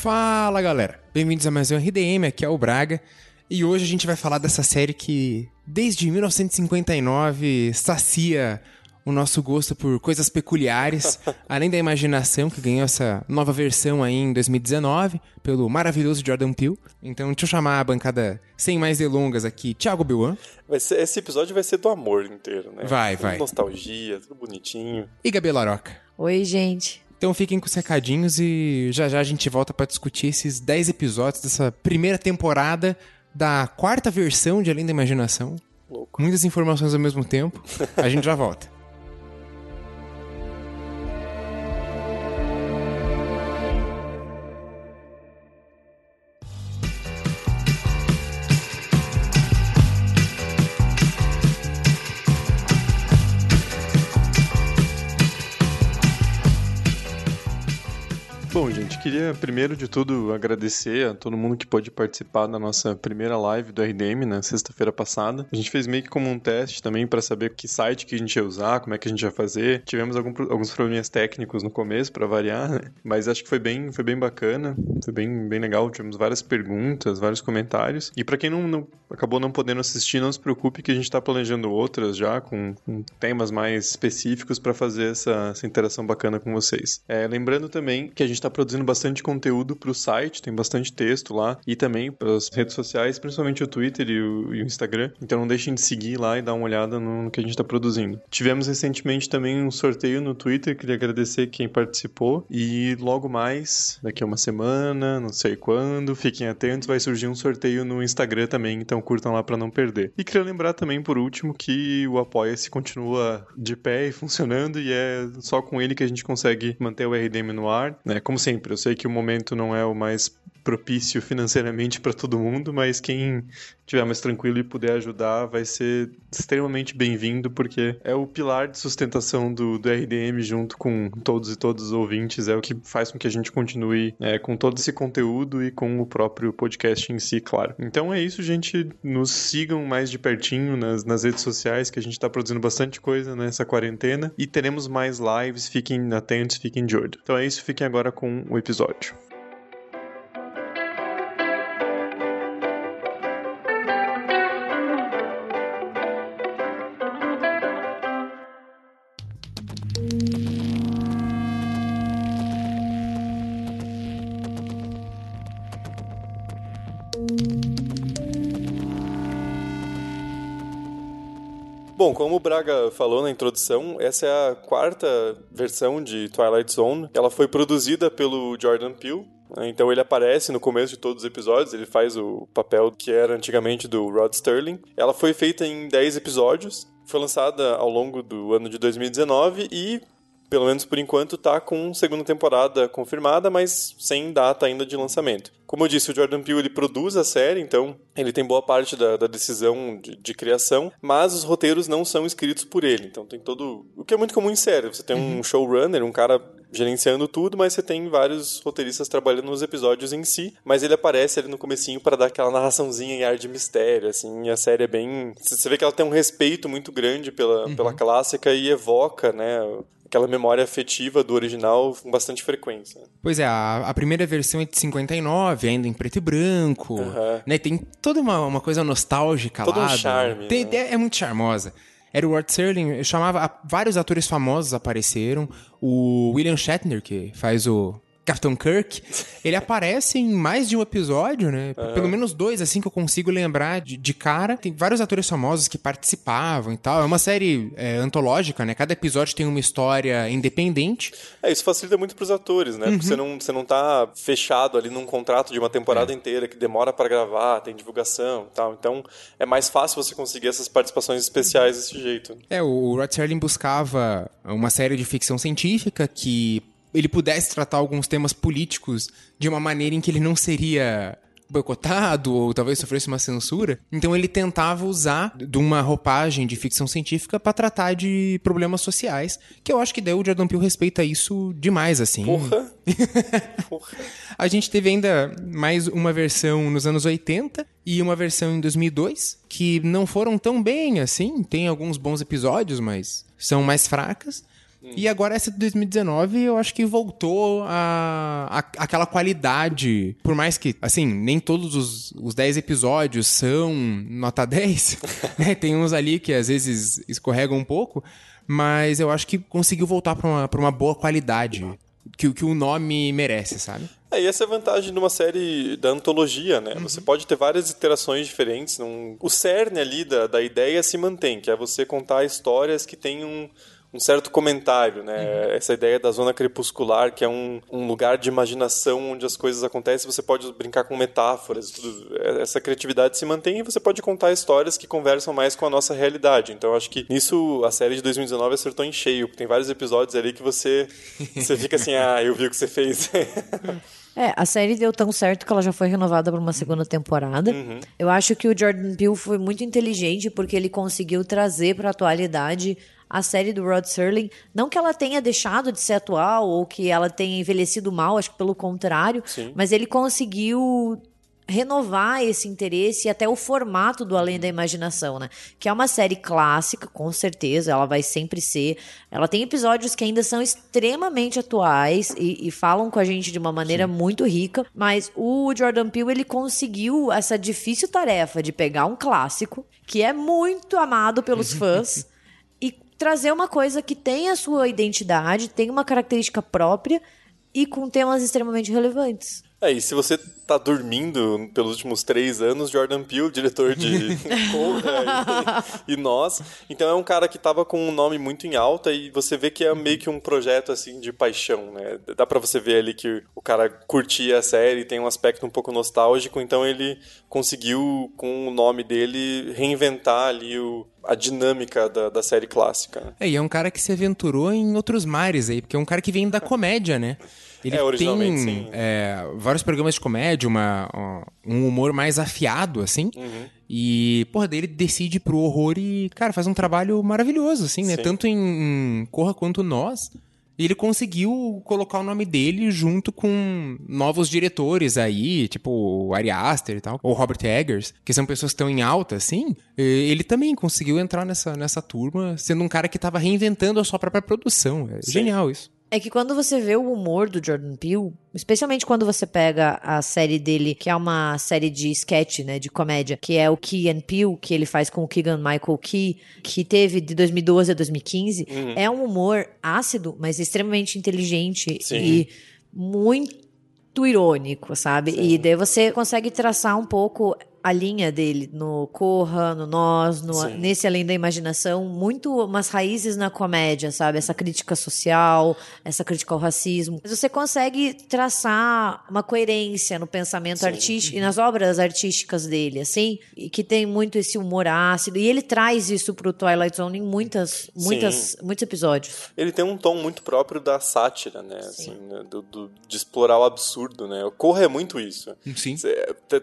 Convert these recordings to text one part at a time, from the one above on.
Fala galera, bem-vindos a mais um RDM, aqui é o Braga e hoje a gente vai falar dessa série que desde 1959 sacia o nosso gosto por coisas peculiares, além da imaginação que ganhou essa nova versão aí em 2019 pelo maravilhoso Jordan Peele. Então deixa eu chamar a bancada sem mais delongas aqui, Thiago Biuan. esse episódio vai ser do amor inteiro, né? Vai, vai. Nostalgia, tudo bonitinho. E Gabi Laroca. Oi, gente. Então fiquem com os recadinhos e já já a gente volta para discutir esses 10 episódios dessa primeira temporada da quarta versão de Além da Imaginação. Louco. Muitas informações ao mesmo tempo. A gente já volta. gente, queria primeiro de tudo agradecer a todo mundo que pôde participar da nossa primeira live do RDM na sexta-feira passada. A gente fez meio que como um teste também para saber que site que a gente ia usar, como é que a gente ia fazer. Tivemos algum, alguns probleminhas técnicos no começo para variar, né? Mas acho que foi bem, foi bem bacana, foi bem, bem legal. Tivemos várias perguntas, vários comentários. E para quem não, não, acabou não podendo assistir, não se preocupe que a gente está planejando outras já com, com temas mais específicos para fazer essa, essa interação bacana com vocês. É, lembrando também que a gente está produzindo bastante conteúdo para o site, tem bastante texto lá, e também para as redes sociais, principalmente o Twitter e o, e o, Instagram. Então não deixem de seguir lá e dar uma olhada no, no que a gente está produzindo. Tivemos recentemente também um sorteio no Twitter, queria agradecer quem participou, e logo mais, daqui a uma semana, não sei quando, fiquem atentos, vai surgir um sorteio no Instagram também, então curtam lá para não perder. E queria lembrar também, por último, que o Apoia-se continua de pé e funcionando, e é só com ele que a gente consegue manter o RDM no ar, né? como sempre, eu sei que o momento não é o mais propício financeiramente para todo mundo, mas quem estiver mais tranquilo e puder ajudar vai ser extremamente bem-vindo, porque é o pilar de sustentação do, do RDM junto com todos e todos os ouvintes, é o que faz com que a gente continue é, com todo esse conteúdo e com o próprio podcast em si, claro. Então é isso, gente. Nos sigam mais de pertinho nas, nas redes sociais, que a gente está produzindo bastante coisa nessa quarentena e teremos mais lives. Fiquem atentos, fiquem de olho. Então é isso, fiquem agora com o episódio. O Braga falou na introdução, essa é a quarta versão de Twilight Zone. Ela foi produzida pelo Jordan Peele, né? então ele aparece no começo de todos os episódios, ele faz o papel que era antigamente do Rod Sterling. Ela foi feita em 10 episódios, foi lançada ao longo do ano de 2019 e pelo menos por enquanto, tá com segunda temporada confirmada, mas sem data ainda de lançamento. Como eu disse, o Jordan Peele ele produz a série, então ele tem boa parte da, da decisão de, de, criação, mas os roteiros não são escritos por ele. Então tem todo. O que é muito comum em série. Você tem um uhum. showrunner, um cara gerenciando tudo, mas você tem vários roteiristas trabalhando nos episódios em si, mas ele aparece ali no comecinho para dar aquela narraçãozinha em ar de mistério, assim, e a série é bem... Você vê que ela tem um respeito muito grande pela, uhum. pela clássica e evoca, né, aquela memória afetiva do original com bastante frequência. Pois é, a, a primeira versão é de 59, ainda em preto e branco, uhum. né? Tem toda uma, uma coisa nostálgica Todo lá. Todo um charme. Tem, né? é, é, muito charmosa. Era o Rod Serling, eu chamava, vários atores famosos apareceram. O William Shatner, que faz o Captain Kirk, ele aparece em mais de um episódio, né? Uhum. Pelo menos dois, assim, que eu consigo lembrar de, de, cara. Tem vários atores famosos que participavam e tal. É uma série é, antológica, né? Cada episódio tem uma história independente. É, isso facilita muito pros atores, né? Uhum. Porque você não, você não tá fechado ali num contrato de uma temporada é. inteira que demora para gravar, tem divulgação e tal. Então, é mais fácil você conseguir essas participações especiais desse jeito. É, o Rod Serling buscava uma série de ficção científica que ele pudesse tratar alguns temas políticos de uma maneira em que ele não seria boicotado ou talvez sofresse uma censura. Então ele tentava usar de uma roupagem de ficção científica para tratar de problemas sociais, que eu acho que daí o Jordan Peele respeita isso demais assim. Porra. Porra. A gente teve ainda mais uma versão nos anos 80 e uma versão em 2002 que não foram tão bem assim, tem alguns bons episódios, mas são mais fracas. Hum. E agora essa de 2019 eu acho que voltou a, a, aquela qualidade. Por mais que, assim, nem todos os, os 10 episódios são nota 10, né? Tem uns ali que às vezes escorregam um pouco, mas eu acho que conseguiu voltar para uma, pra uma boa qualidade que, que o nome merece, sabe? É, e essa é a vantagem de uma série da antologia, né? Uhum. Você pode ter várias iterações diferentes. Num... O cerne ali da, da ideia se mantém, que é você contar histórias que têm um, um certo comentário, né? Uhum. Essa ideia da zona crepuscular, que é um, um lugar de imaginação onde as coisas acontecem, você pode brincar com metáforas, tudo. essa criatividade se mantém e você pode contar histórias que conversam mais com a nossa realidade. Então, acho que nisso a série de 2019 acertou em cheio, tem vários episódios ali que você, você fica assim, ah, eu vi o que você fez. É, a série deu tão certo que ela já foi renovada para uma segunda temporada. Uhum. Eu acho que o Jordan Peele foi muito inteligente porque ele conseguiu trazer para a atualidade a série do Rod Serling. Não que ela tenha deixado de ser atual ou que ela tenha envelhecido mal, acho que pelo contrário, Sim. mas ele conseguiu renovar esse interesse e até o formato do Além da Imaginação, né? Que é uma série clássica, com certeza, ela vai sempre ser. Ela tem episódios que ainda são extremamente atuais e, e falam com a gente de uma maneira Sim. muito rica, mas o Jordan Peele, ele conseguiu essa difícil tarefa de pegar um clássico, que é muito amado pelos fãs, trazer uma coisa que tem a sua identidade, tem uma característica própria e com temas extremamente relevantes. É, e se você tá dormindo pelos últimos três anos, Jordan Peele, diretor de Corra e, e, Nós. Então é um cara que tava com um nome muito em alta e você vê que é meio que um projeto assim de paixão, né? Dá para você ver ali que o cara curtia a série, tem um aspecto um pouco nostálgico, então ele conseguiu, com o nome dele, reinventar ali o, a dinâmica da, da série clássica. Né? É, e é um cara que se aventurou em outros mares aí, porque é um cara que vem da comédia, né? Ele é, originalmente, tem é, vários programas de comédia, uma, um humor mais afiado, assim. Uhum. E, porra, daí ele decide pro horror e, cara, faz um trabalho maravilhoso, assim, né? Sim. Tanto em, em Corra quanto Nós. E ele conseguiu colocar o nome dele junto com novos diretores aí, tipo o Ari Aster e tal, ou Robert Eggers, que são pessoas que estão em alta, assim. Ele também conseguiu entrar nessa, nessa turma, sendo um cara que estava reinventando a sua própria produção. É Sim. genial isso. É que quando você vê o humor do Jordan Peele, especialmente quando você pega a série dele, que é uma série de sketch, né, de comédia, que é o Key and Peele, que ele faz com o Keegan Michael Key, que teve de 2012 a 2015, uhum. é um humor ácido, mas extremamente inteligente Sim. e muito irônico, sabe? Sim. E daí você consegue traçar um pouco a linha dele no Corra, no Nós, no, nesse Além da Imaginação, muito umas raízes na comédia, sabe? Essa crítica social, essa crítica ao racismo. Mas você consegue traçar uma coerência no pensamento Sim. artístico e nas obras artísticas dele, assim, e que tem muito esse humor ácido. E ele traz isso pro Twilight Zone em muitas, muitas, muitos episódios. Ele tem um tom muito próprio da sátira, né? Assim, né? Do, do, de explorar o absurdo, né? O Corra é muito isso. Sim.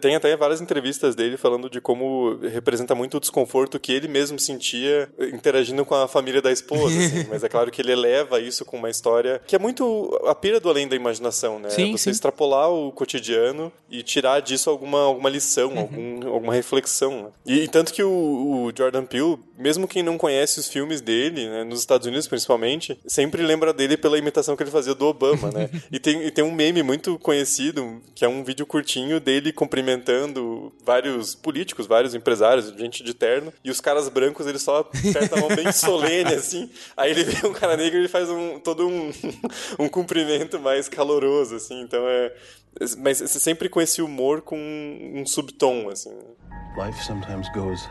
Tem até várias entrevistas entrevistas dele falando de como representa muito o desconforto que ele mesmo sentia interagindo com a família da esposa. Assim. Mas é claro que ele eleva isso com uma história que é muito a pira do além da imaginação, né? Sim, Você sim. extrapolar o cotidiano e tirar disso alguma, alguma lição, uhum. algum, alguma reflexão. Né? E, e, tanto que o, o, Jordan Peele, mesmo quem não conhece os filmes dele, né, nos Estados Unidos principalmente, sempre lembra dele pela imitação que ele fazia do Obama, né? e, tem, e tem um meme muito conhecido, que é um vídeo curtinho dele cumprimentando vários políticos, vários empresários, gente de terno, e os caras brancos, eles só apertam a mão bem solene, assim. Aí ele vê um cara negro e ele faz um, todo um, um cumprimento mais caloroso, assim. Então é. Mas sempre com esse humor com um subtom, assim. Life sometimes goes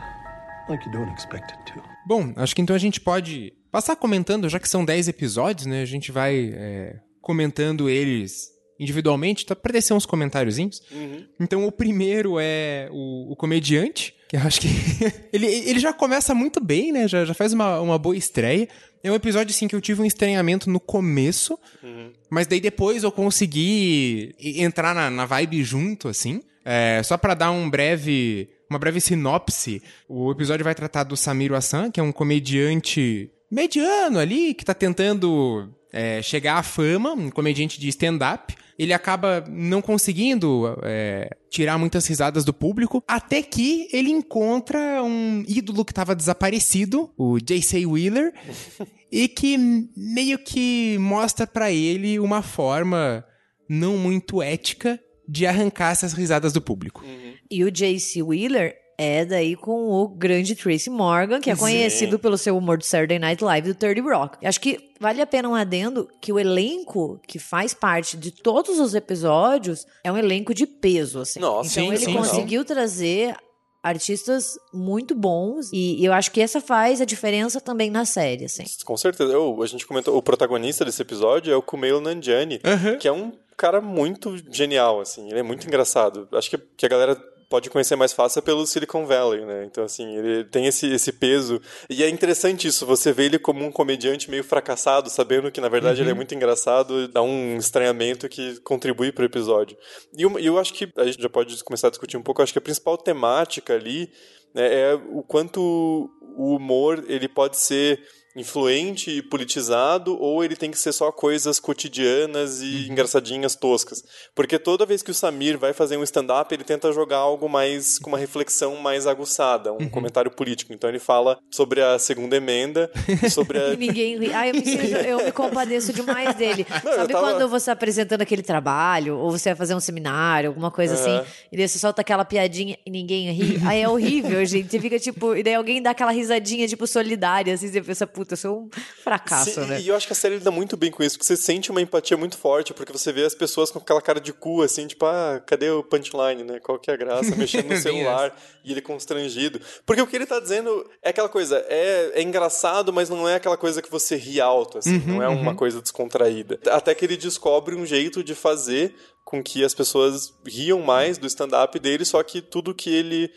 like you don't expect it to. Bom, acho que então a gente pode passar comentando, já que são 10 episódios, né? A gente vai é, comentando eles individualmente, tá para descer uns comentáriozinhos. Uhum. Então o primeiro é o, o comediante, que eu acho que ele, ele já começa muito bem, né? Já, já faz uma, uma boa estreia. É um episódio, assim, que eu tive um estranhamento no começo, uhum. mas daí depois eu consegui entrar na, na vibe junto, assim. É, só para dar um breve, uma breve sinopse, o episódio vai tratar do Samir Hassan, que é um comediante mediano ali, que tá tentando é, chegar à fama, um comediante de stand-up. Ele acaba não conseguindo é, tirar muitas risadas do público, até que ele encontra um ídolo que estava desaparecido, o J.C. Wheeler, e que meio que mostra para ele uma forma não muito ética de arrancar essas risadas do público. Uhum. E o J.C. Wheeler é daí com o grande Tracy Morgan, que é conhecido Sim. pelo seu humor do Saturday Night Live do 30 Rock. Acho que vale a pena um adendo que o elenco que faz parte de todos os episódios é um elenco de peso, assim. Nossa, então sim, ele sim, conseguiu não. trazer artistas muito bons e eu acho que essa faz a diferença também na série, assim. Com certeza. Eu, a gente comentou, o protagonista desse episódio é o Kumail Nanjiani, uhum. que é um cara muito genial, assim. Ele é muito engraçado. Acho que, que a galera pode conhecer mais fácil é pelo Silicon Valley, né? Então, assim, ele tem esse, esse peso. E é interessante isso, você vê ele como um comediante meio fracassado, sabendo que, na verdade, uhum. ele é uhum. muito engraçado, dá um estranhamento que contribui para o episódio. E eu, eu acho que a gente já pode começar a discutir um pouco, acho que a principal temática ali né, é o quanto o humor ele pode ser influente e politizado ou ele tem que ser só coisas cotidianas e uhum. engraçadinhas toscas. Porque toda vez que o Samir vai fazer um stand-up, ele tenta jogar algo mais com uma reflexão mais aguçada, um uhum. comentário político. Então ele fala sobre a segunda emenda, sobre a... e ninguém ri. Ai, eu, preciso, eu me compadeço demais dele. Não, Sabe tava... quando você está apresentando aquele trabalho, ou você vai fazer um seminário, alguma coisa uhum. assim, e daí você solta aquela piadinha e ninguém ri? Aí é horrível, gente. Você fica tipo... E daí alguém dá aquela risadinha, tipo, solidária, assim, você pensa, puta, eu sou um fracasso, Sim, né? E eu acho que a série lida muito bem com isso, porque você sente uma empatia muito forte, porque você vê as pessoas com aquela cara de cu, assim, tipo, ah, cadê o punchline, né? Qual que é a graça? Mexendo no celular e ele constrangido. Porque o que ele tá dizendo é aquela coisa, é, é engraçado, mas não é aquela coisa que você ri alto, assim, uhum, não é uma uhum. coisa descontraída. Até que ele descobre um jeito de fazer com que as pessoas riam mais do stand-up dele, só que tudo que ele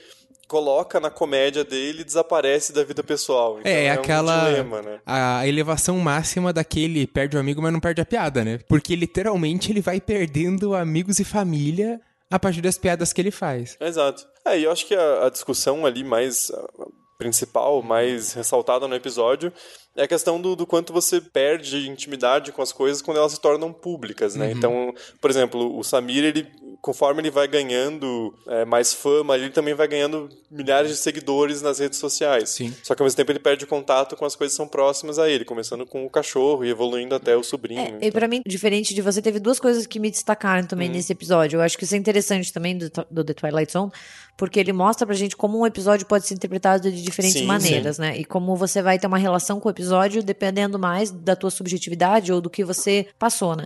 coloca na comédia dele e desaparece da vida pessoal. Então é, é aquela. Um dilema, né? A elevação máxima daquele perde o amigo, mas não perde a piada, né? Porque literalmente ele vai perdendo amigos e família a partir das piadas que ele faz. Exato. É, e eu acho que a, a discussão ali mais principal, mais ressaltada no episódio, é a questão do, do, quanto você perde intimidade com as coisas quando elas se tornam públicas, né? Uhum. Então, por exemplo, o Samir, ele conforme ele vai ganhando é, mais fama, ele também vai ganhando milhares de seguidores nas redes sociais. Sim. Só que ao mesmo tempo ele perde contato com as coisas que são próximas a ele, começando com o cachorro e evoluindo até o sobrinho. É, então. E para mim, diferente de você, teve duas coisas que me destacaram também hum. nesse episódio. Eu acho que isso é interessante também do, do The Twilight Zone, porque ele mostra pra gente como um episódio pode ser interpretado de diferentes sim, maneiras, sim. né? E como você vai ter uma relação com o episódio dependendo mais da tua subjetividade ou do que você passou, né?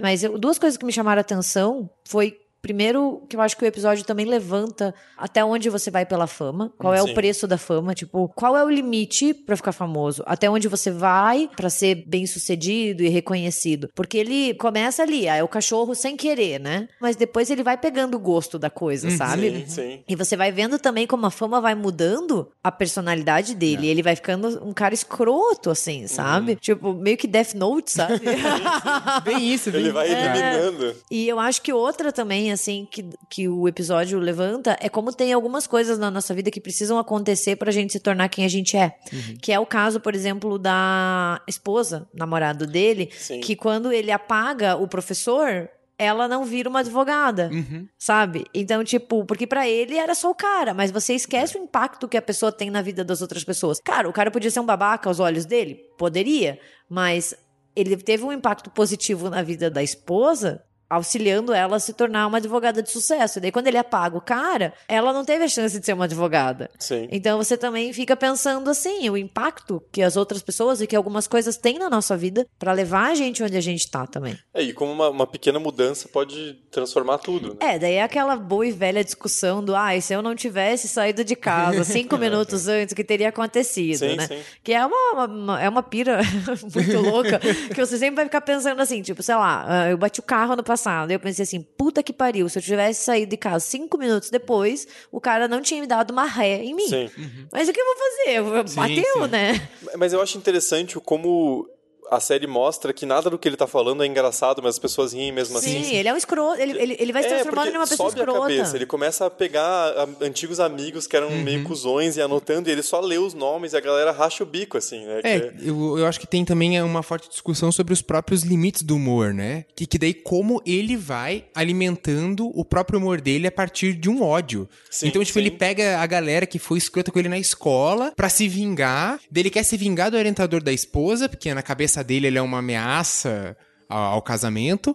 Mas eu, duas coisas que me chamaram a atenção foi Primeiro, que eu acho que o episódio também levanta até onde você vai pela fama, qual é Sim. o preço da fama, tipo, qual é o limite para ficar famoso, até onde você vai para ser bem sucedido e reconhecido. Porque ele começa ali, ah, é o cachorro sem querer, né? Mas depois ele vai pegando o gosto da coisa, uhum. sabe? Sim, sim. E você vai vendo também como a fama vai mudando a personalidade dele. É. Ele vai ficando um cara escroto, assim, sabe? Uhum. Tipo, meio que Death Note, sabe? bem isso, bem Ele vai eliminando. É. E eu acho que outra também assim, que, que o episódio levanta é como tem algumas coisas na nossa vida que precisam acontecer pra gente se tornar quem a gente é. Uhum. Que é o caso, por exemplo, da esposa, namorado dele, Sim. que quando ele apaga o professor, ela não vira uma advogada, uhum. sabe? Então, tipo, porque para ele era só o cara, mas você esquece o impacto que a pessoa tem na vida das outras pessoas. Cara, o cara podia ser um babaca aos olhos dele? Poderia, mas ele teve um impacto positivo na vida da esposa auxiliando ela a se tornar uma advogada de sucesso. E daí, quando ele apaga o cara, ela não teve a chance de ser uma advogada. Sim. Então, você também fica pensando assim, o impacto que as outras pessoas e que algumas coisas têm na nossa vida para levar a gente onde a gente tá também. É, e como uma, uma pequena mudança pode transformar tudo, né? É, daí é aquela boa e velha discussão do, ah, se eu não tivesse saído de casa cinco minutos antes, o que teria acontecido, sim, né? Sim. Que é uma, uma, é uma pira muito louca, que você sempre vai ficar pensando assim, tipo, sei lá, ah, eu bati o carro no passado passado. Eu pensei assim, puta que pariu, se eu tivesse saído de casa cinco minutos depois, o cara não tinha me dado uma ré em mim. Sim. Uhum. Mas o que eu vou fazer? Bateu, sim, sim. né? Mas eu acho interessante como a série mostra que nada do que ele tá falando é engraçado, mas as pessoas riem mesmo Sim, assim. ele é um escroto. Ele, ele, ele vai se É, transformando em uma pessoa sobe a escrota. cabeça, ele começa a pegar a- antigos amigos que eram Uhum. meio cuzões e anotando, e ele só lê os nomes e a galera racha o bico, assim, né? É, Que- eu, eu acho que tem também uma forte discussão sobre os próprios limites do humor, né? Que, que daí como ele vai alimentando o próprio humor dele a partir de um ódio. Sim, então, tipo, sim. ele pega a galera que foi escrota com ele na escola pra se vingar. Daí ele quer se vingar do orientador da esposa, porque na cabeça dele ele é uma ameaça ao, ao casamento.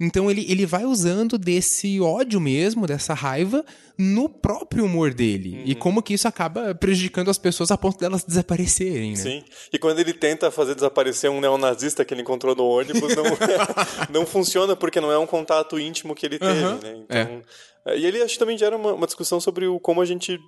Então ele, ele vai usando desse ódio mesmo, dessa raiva, no próprio humor dele. Uhum. E como que isso acaba prejudicando as pessoas a ponto delas desaparecerem, né? Sim. E quando ele tenta fazer desaparecer um neonazista que ele encontrou no ônibus, não, não funciona porque não é um contato íntimo que ele teve, Aham, né? Então, E ele acho que também gera uma, uma discussão sobre o, como a gente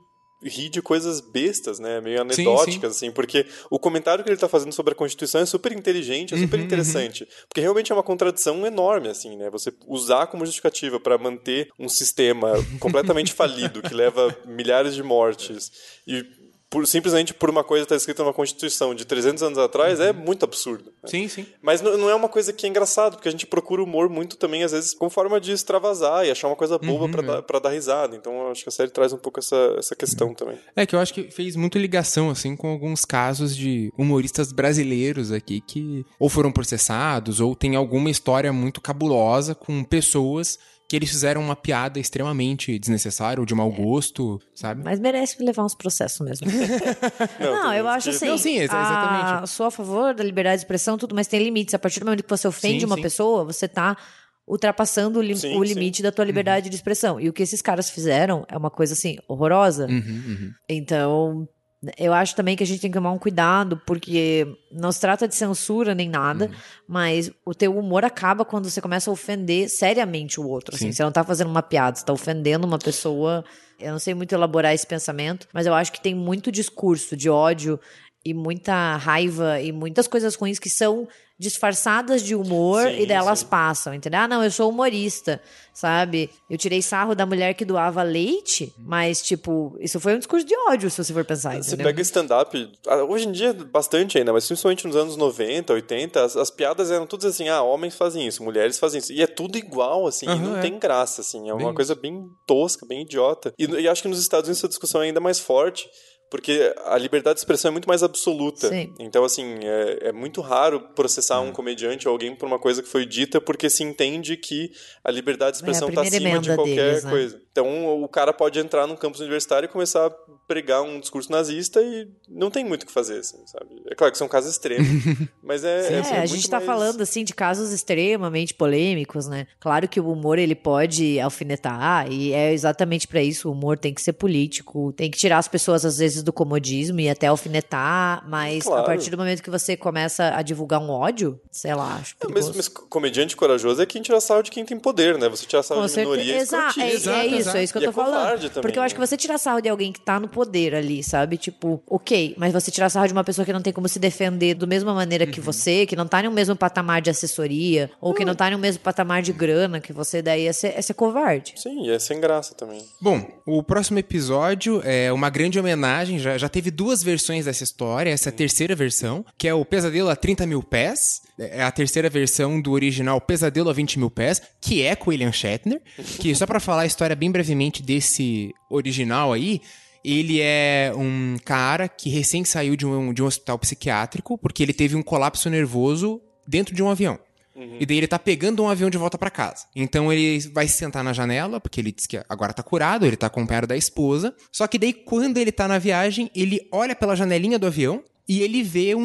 ri de coisas bestas, né? Meio Sim, anedóticas, assim, porque o comentário que ele tá fazendo sobre a Constituição é super inteligente, é super Uhum, interessante. Porque realmente é uma contradição enorme, assim, né? Você usar como justificativa para manter um sistema completamente falido, que leva milhares de mortes, e por- simplesmente por uma coisa que está escrita numa Constituição de 300 anos atrás, é muito absurdo. né? Sim, sim. Mas não é uma coisa que é engraçado, porque a gente procura humor muito também, às vezes, como forma de extravasar e achar uma coisa boba Uhum, pra, é. dar, pra dar risada. Então acho que a série traz um pouco essa, essa questão também. É que eu acho que fez muita ligação, assim, com alguns casos de humoristas brasileiros aqui que ou foram processados ou tem alguma história muito cabulosa com pessoas que eles fizeram uma piada extremamente desnecessária ou de mau gosto, sabe? Mas merece levar uns processos mesmo. Não, tem eu acho assim. Não, sim, exa- a- exatamente. Sou a favor da liberdade de expressão, tudo, mas tem limites. A partir do momento que você ofende Sim, uma sim. pessoa, você tá ultrapassando o, lim- Sim, o sim. limite da tua liberdade de expressão. E o que esses caras fizeram é uma coisa assim, horrorosa. Uhum, uhum. Então, eu acho também que a gente tem que tomar um cuidado, porque não se trata de censura nem nada, Uhum. mas o teu humor acaba quando você começa a ofender seriamente o outro. Assim, Sim. você não tá fazendo uma piada, você tá ofendendo uma pessoa. Eu não sei muito elaborar esse pensamento, mas eu acho que tem muito discurso de ódio e muita raiva e muitas coisas ruins que são disfarçadas de humor Sim, e delas sim. passam, entendeu? Ah, não, eu sou humorista, sabe? Eu tirei sarro da mulher que doava leite, mas, tipo, isso foi um discurso de ódio, se você for pensar, Você entendeu? pega stand-up, ah, hoje em dia bastante ainda, mas principalmente nos anos 90, 80, as, as piadas eram todas assim, ah, homens fazem isso, mulheres fazem isso. E é tudo igual, assim, e Aham, não é. tem graça, assim, é uma Bem coisa bem tosca, bem idiota. E, e acho que nos Estados Unidos essa discussão é ainda mais forte, porque a liberdade de expressão é muito mais absoluta. Sim. Então, assim, é, é muito raro processar um comediante ou alguém por uma coisa que foi dita, porque se entende que a liberdade de expressão está primeira acima de qualquer deles, né? coisa. Então, o cara pode entrar num campus universitário e começar a pregar um discurso nazista e não tem muito o que fazer, assim, sabe? É claro que são casos extremos, mas é... É, assim, a muito gente tá mais- falando assim de casos extremamente polêmicos, né? Claro que o humor ele pode alfinetar e é exatamente pra isso, o humor tem que ser político, tem que tirar as pessoas às vezes do comodismo e até alfinetar, mas a Claro. partir do momento que você começa a divulgar um ódio, sei lá, acho É, mas, mas comediante corajoso é quem tira sarro de quem tem poder, né? Você tirar sarro Com de certeza. minoria é Exato, é, é Exato, isso, exato. é isso que eu tô é falando. covarde também, Porque eu acho que né? você tirar sarro de alguém que tá no poder ali, sabe? Tipo, ok, mas você tirar sarro de uma pessoa que não tem como se defender da mesma maneira Uhum. que você, que não tá no mesmo patamar de assessoria, ou que não tá no mesmo patamar de grana que você, daí é ser, é ser covarde. Sim, e é sem graça também. Bom, o próximo episódio é uma grande homenagem. Já, já teve duas versões dessa história. Essa é a terceira versão, que é o Pesadelo a 30 mil pés. É a terceira versão do original Pesadelo a 20 mil pés, que é com William Shatner. Que, só pra falar a história bem brevemente desse original aí, ele é um cara que recém saiu de um, de um hospital psiquiátrico porque ele teve um colapso nervoso dentro de um avião. E daí ele tá pegando um avião de volta pra casa. Então ele vai se sentar na janela, porque ele diz que agora tá curado, ele tá acompanhado da esposa. Só que daí, quando ele tá na viagem, ele olha pela janelinha do avião e ele vê um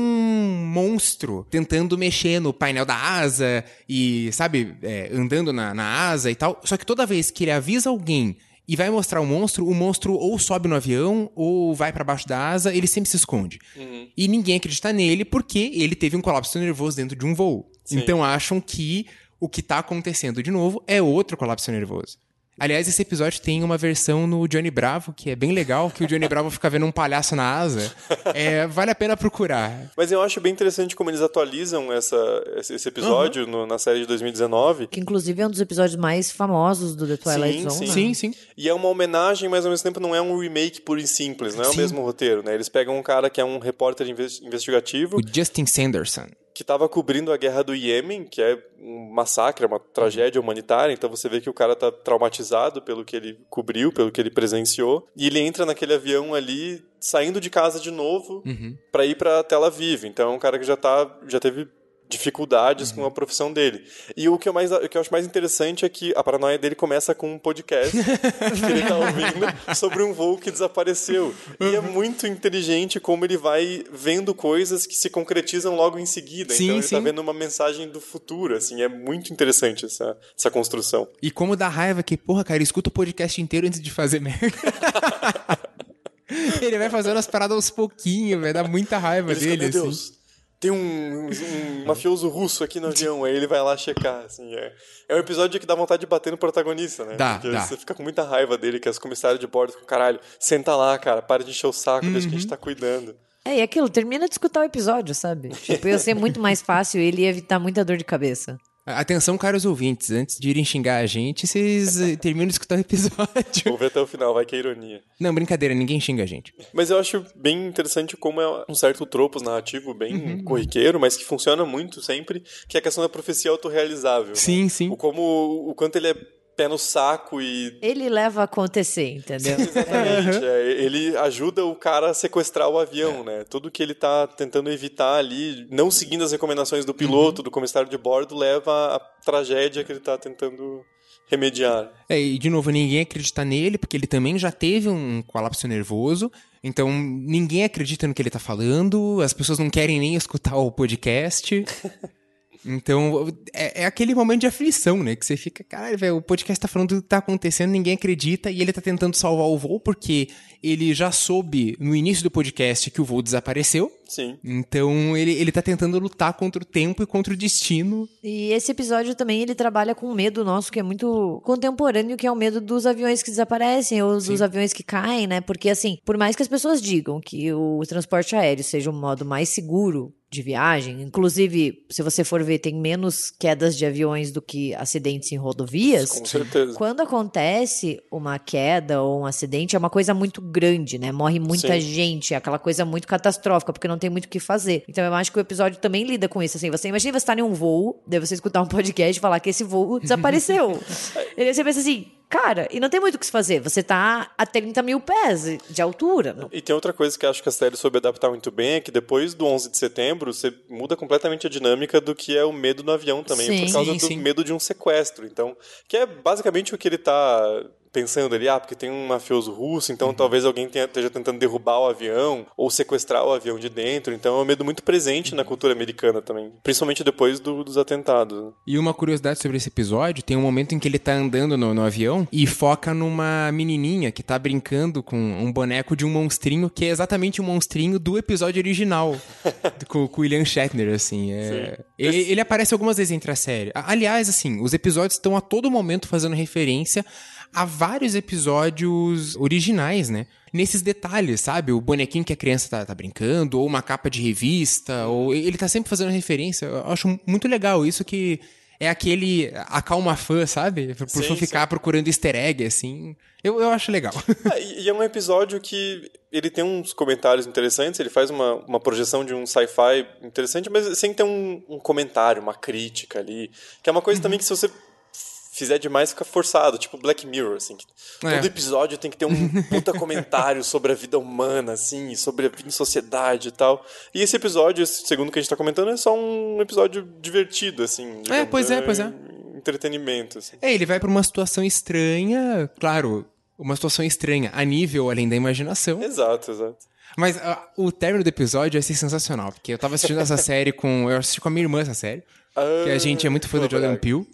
monstro tentando mexer no painel da asa e, sabe, é, andando na, na asa e tal. Só que toda vez que ele avisa alguém e vai mostrar o monstro, o monstro ou sobe no avião ou vai pra baixo da asa, ele sempre se esconde. E ninguém acredita nele porque ele teve um colapso nervoso dentro de um voo. Sim. Então acham que o que tá acontecendo de novo é outro colapso nervoso. Aliás, esse episódio tem uma versão no Johnny Bravo, que é bem legal, que o Johnny Bravo fica vendo um palhaço na asa. É, vale a pena procurar. Mas eu acho bem interessante como eles atualizam essa, esse episódio no- na série de 2019. Que inclusive é um dos episódios mais famosos do The Twilight Sim, Zone. sim. né? Sim, sim. E é uma homenagem, mas ao mesmo tempo não é um remake puro e simples, não é o Sim. mesmo roteiro, né? Eles pegam um cara que é um repórter inves- investigativo O Justin Sanderson. Que estava cobrindo a guerra do Iêmen, que é um massacre, uma tragédia humanitária. Então você vê que o cara tá traumatizado pelo que ele cobriu, pelo que ele presenciou. E ele entra naquele avião ali, saindo de casa de novo, Uhum. para ir para Tel Aviv. Então é um cara que já tá, já teve dificuldades com a profissão dele. E o que, eu mais, o que eu acho mais interessante é que a paranoia dele começa com um podcast que ele tá ouvindo sobre um voo que desapareceu. E é muito inteligente como ele vai vendo coisas que se concretizam logo em seguida. Sim, então ele tá sim. vendo uma mensagem do futuro, assim, é muito interessante essa, essa construção. E como dá raiva que, porra, cara, escuta o podcast inteiro antes de fazer merda. ele vai fazendo as paradas aos pouquinhos, vai dar muita raiva Ele fica, dele, meu assim. Deus, tem um, um mafioso russo aqui no avião, aí ele vai lá checar, assim, é. É um episódio que dá vontade de bater no protagonista, né? Dá, Porque dá. você fica com muita raiva dele, que as comissárias de bordo ficam, caralho, senta lá, cara, para de encher o saco, deixa que Uhum. a gente tá cuidando. É, e aquilo, termina de escutar o episódio, sabe? Tipo, ia ser muito mais fácil ele ia evitar muita dor de cabeça. Atenção, caros ouvintes, antes de irem xingar a gente, vocês eh, terminam de escutar o episódio. Vou ver até o final, vai que é ironia. Não, brincadeira, ninguém xinga a gente. Mas eu acho bem interessante como é um certo tropos narrativo bem Uhum. corriqueiro, mas que funciona muito sempre, que é a questão da profecia autorrealizável. né? Sim, sim. O como o quanto ele é pé no saco e Ele leva a acontecer, entendeu? Exatamente. é, ele ajuda o cara a sequestrar o avião, né? Tudo que ele tá tentando evitar ali, não seguindo as recomendações do piloto, do comissário de bordo, leva à tragédia que ele tá tentando remediar. É, e de novo, ninguém acredita nele, porque ele também já teve um colapso nervoso. Então, ninguém acredita no que ele tá falando, as pessoas não querem nem escutar o podcast. Então, é, é aquele momento de aflição, né? Que você fica, caralho, velho, o podcast tá falando do que tá acontecendo, ninguém acredita, e ele tá tentando salvar o voo, porque ele já soube no início do podcast que o voo desapareceu. Sim. Então, ele, ele tá tentando lutar contra o tempo e contra o destino. E esse episódio também ele trabalha com um medo nosso que é muito contemporâneo, que é o medo dos aviões que desaparecem ou dos aviões que caem, né? Porque assim, por mais que as pessoas digam que o transporte aéreo seja o modo mais seguro de viagem, inclusive, se você for ver, tem menos quedas de aviões do que acidentes em rodovias. Com certeza. Quando acontece uma queda ou um acidente, é uma coisa muito grande, né? Morre muita Sim. gente, é aquela coisa muito catastrófica, porque não tem muito o que fazer. Então eu acho que o episódio também lida com isso. Assim, você imagina você estar em um voo, daí você escutar um podcast e falar que esse voo desapareceu. e aí você pensa assim, cara, e não tem muito o que se fazer. Você tá a 30 mil pés de altura. Não- E tem outra coisa que acho que a série soube adaptar muito bem, é que depois do 11 de setembro, você muda completamente a dinâmica do que é o medo no avião também, Sim. por causa Sim, do sim. medo de um sequestro. Então, que é basicamente o que ele tá pensando ali, ah, porque tem um mafioso russo, então talvez alguém tenha- esteja tentando derrubar o avião ou sequestrar o avião de dentro. Então é um medo muito presente na cultura americana também, principalmente depois do- dos atentados. E uma curiosidade sobre esse episódio, tem um momento em que ele tá andando no, no avião e foca numa menininha que tá brincando com um boneco de um monstrinho que é exatamente o monstrinho do episódio original, com, com o William Shatner, assim. é-. Ele, ele aparece algumas vezes entre a série. Aliás, assim, os episódios estão a todo momento fazendo referência a vários episódios originais, né? Nesses detalhes, sabe? O bonequinho que a criança tá, tá brincando, ou uma capa de revista, ou ele tá sempre fazendo referência. Eu acho muito legal isso que é aquele acalma fã, sabe? Por Sim, fã ficar procurando easter egg, assim. Eu, eu acho legal. Ah, e e é um episódio que ele tem uns comentários interessantes, ele faz uma, uma projeção de um sci-fi interessante, mas sem ter um, um comentário, uma crítica ali. Que é uma coisa também que se você fizer demais fica forçado, tipo Black Mirror, assim. É. Todo episódio tem que ter um puta comentário sobre a vida humana, assim, sobre a vida em sociedade e tal. E esse episódio, segundo que a gente tá comentando, é só um episódio divertido, assim. digamos, pois é, pois é. Entretenimento, assim. É, ele vai pra uma situação estranha, claro, uma situação estranha a nível além da imaginação. Exato, exato. Mas ah, o término do episódio é assim, sensacional, porque eu tava assistindo essa série com. Eu assisti com a minha irmã essa série. Que a gente é muito fã do Jordan Peele.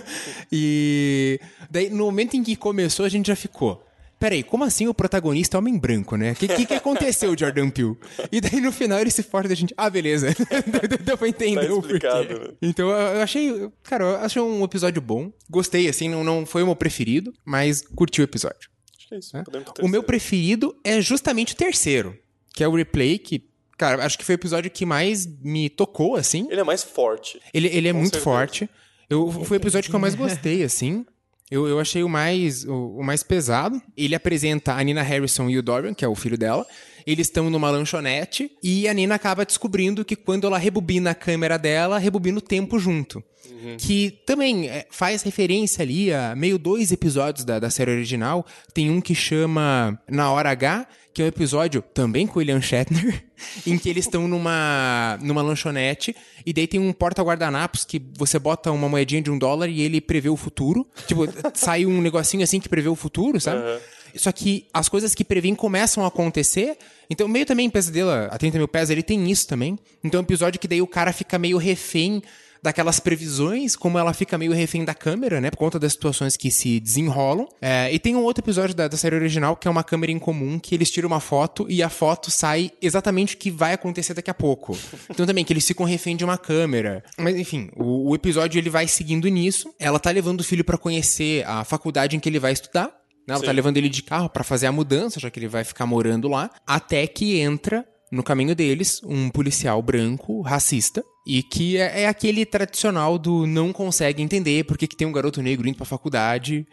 e daí, no momento em que começou, a gente já ficou. Peraí, como assim o protagonista é homem branco, né? O que, que, que aconteceu, Jordan Peele? E daí no final ele se força da gente. Ah, beleza. Deu pra entender Tá o porquê. né? Então eu achei. Cara, eu achei um episódio bom. Gostei, assim, não, não foi o meu preferido, mas curti o episódio. Acho que é isso. ter O meu preferido é justamente o terceiro, que é o replay, que, cara, acho que foi o episódio que mais me tocou, assim. Ele é mais forte. Ele, ele é Com muito certeza. forte. Eu, foi o episódio que eu mais gostei, assim. Eu, eu achei o mais, o, o mais pesado. Ele apresenta a Nina Harrison e o Dorian, que é o filho dela. eles estão numa lanchonete e a Nina acaba descobrindo que quando ela rebobina a câmera dela, rebobina o tempo junto. Uhum. Que também é, faz referência ali a meio dois episódios da, da série original. Tem um que chama Na Hora H, que é um episódio também com o William Shatner, em que eles estão numa, numa lanchonete e daí tem um porta-guardanapos que você bota uma moedinha de um dólar e ele prevê o futuro. Tipo, sai um negocinho assim que prevê o futuro, sabe? Uhum. Só que as coisas que prevêem começam a acontecer. Então, meio também em Pesadelo a 30 mil pés, ele tem isso também. Então, é um episódio que daí o cara fica meio refém daquelas previsões, como ela fica meio refém da câmera, né? Por conta das situações que se desenrolam. É, e tem um outro episódio da, da, série original que é uma câmera em comum, que eles tiram uma foto e a foto sai exatamente o que vai acontecer daqui a pouco. Então também, que eles ficam refém de uma câmera. Mas enfim, o, o episódio ele vai seguindo nisso. Ela tá levando o filho para conhecer a faculdade em que ele vai estudar. Né? Ela tá Sim. tá levando ele de carro para fazer a mudança, já que ele vai ficar morando lá, até que entra no caminho deles um policial branco, racista, e que é, é aquele tradicional do não consegue entender porque que tem um garoto negro indo pra faculdade,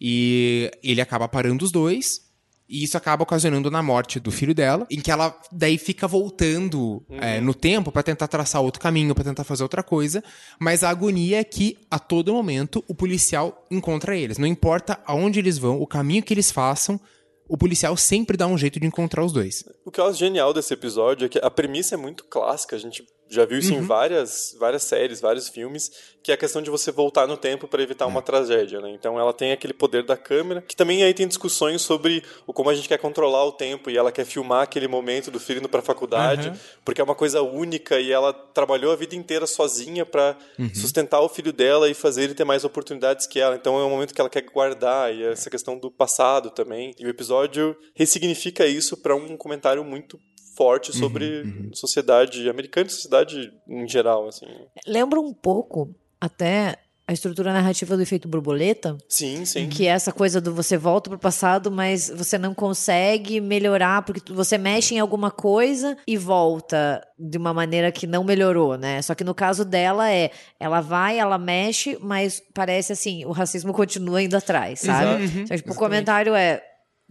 e ele acaba parando os dois, e isso acaba ocasionando na morte do filho dela, em que ela daí fica voltando uhum. é, no tempo para tentar traçar outro caminho, para tentar fazer outra coisa. Mas a agonia é que a todo momento o policial encontra eles. Não importa aonde eles vão, o caminho que eles façam, o policial sempre dá um jeito de encontrar os dois. O que eu acho genial desse episódio é que a premissa é muito clássica. A gente já viu isso uhum. em várias, várias séries, vários filmes, que é a questão de você voltar no tempo para evitar uma é. tragédia, né? Então ela tem aquele poder da câmera, que também aí tem discussões sobre o como a gente quer controlar o tempo e ela quer filmar aquele momento do filho indo para a faculdade, uhum. porque é uma coisa única e ela trabalhou a vida inteira sozinha para uhum. sustentar o filho dela e fazer ele ter mais oportunidades que ela. Então é um momento que ela quer guardar e essa questão do passado também. E o episódio ressignifica isso para um comentário muito forte sobre uhum, uhum. sociedade americana e sociedade em geral, assim. Lembra um pouco até a estrutura narrativa do efeito borboleta. Sim, sim. Que é essa coisa do você volta pro passado, mas você não consegue melhorar, porque você mexe em alguma coisa e volta de uma maneira que não melhorou, né? Só que no caso dela é, ela vai, ela mexe, mas parece assim, o racismo continua indo atrás, sabe? Uhum. Então, tipo, o comentário é,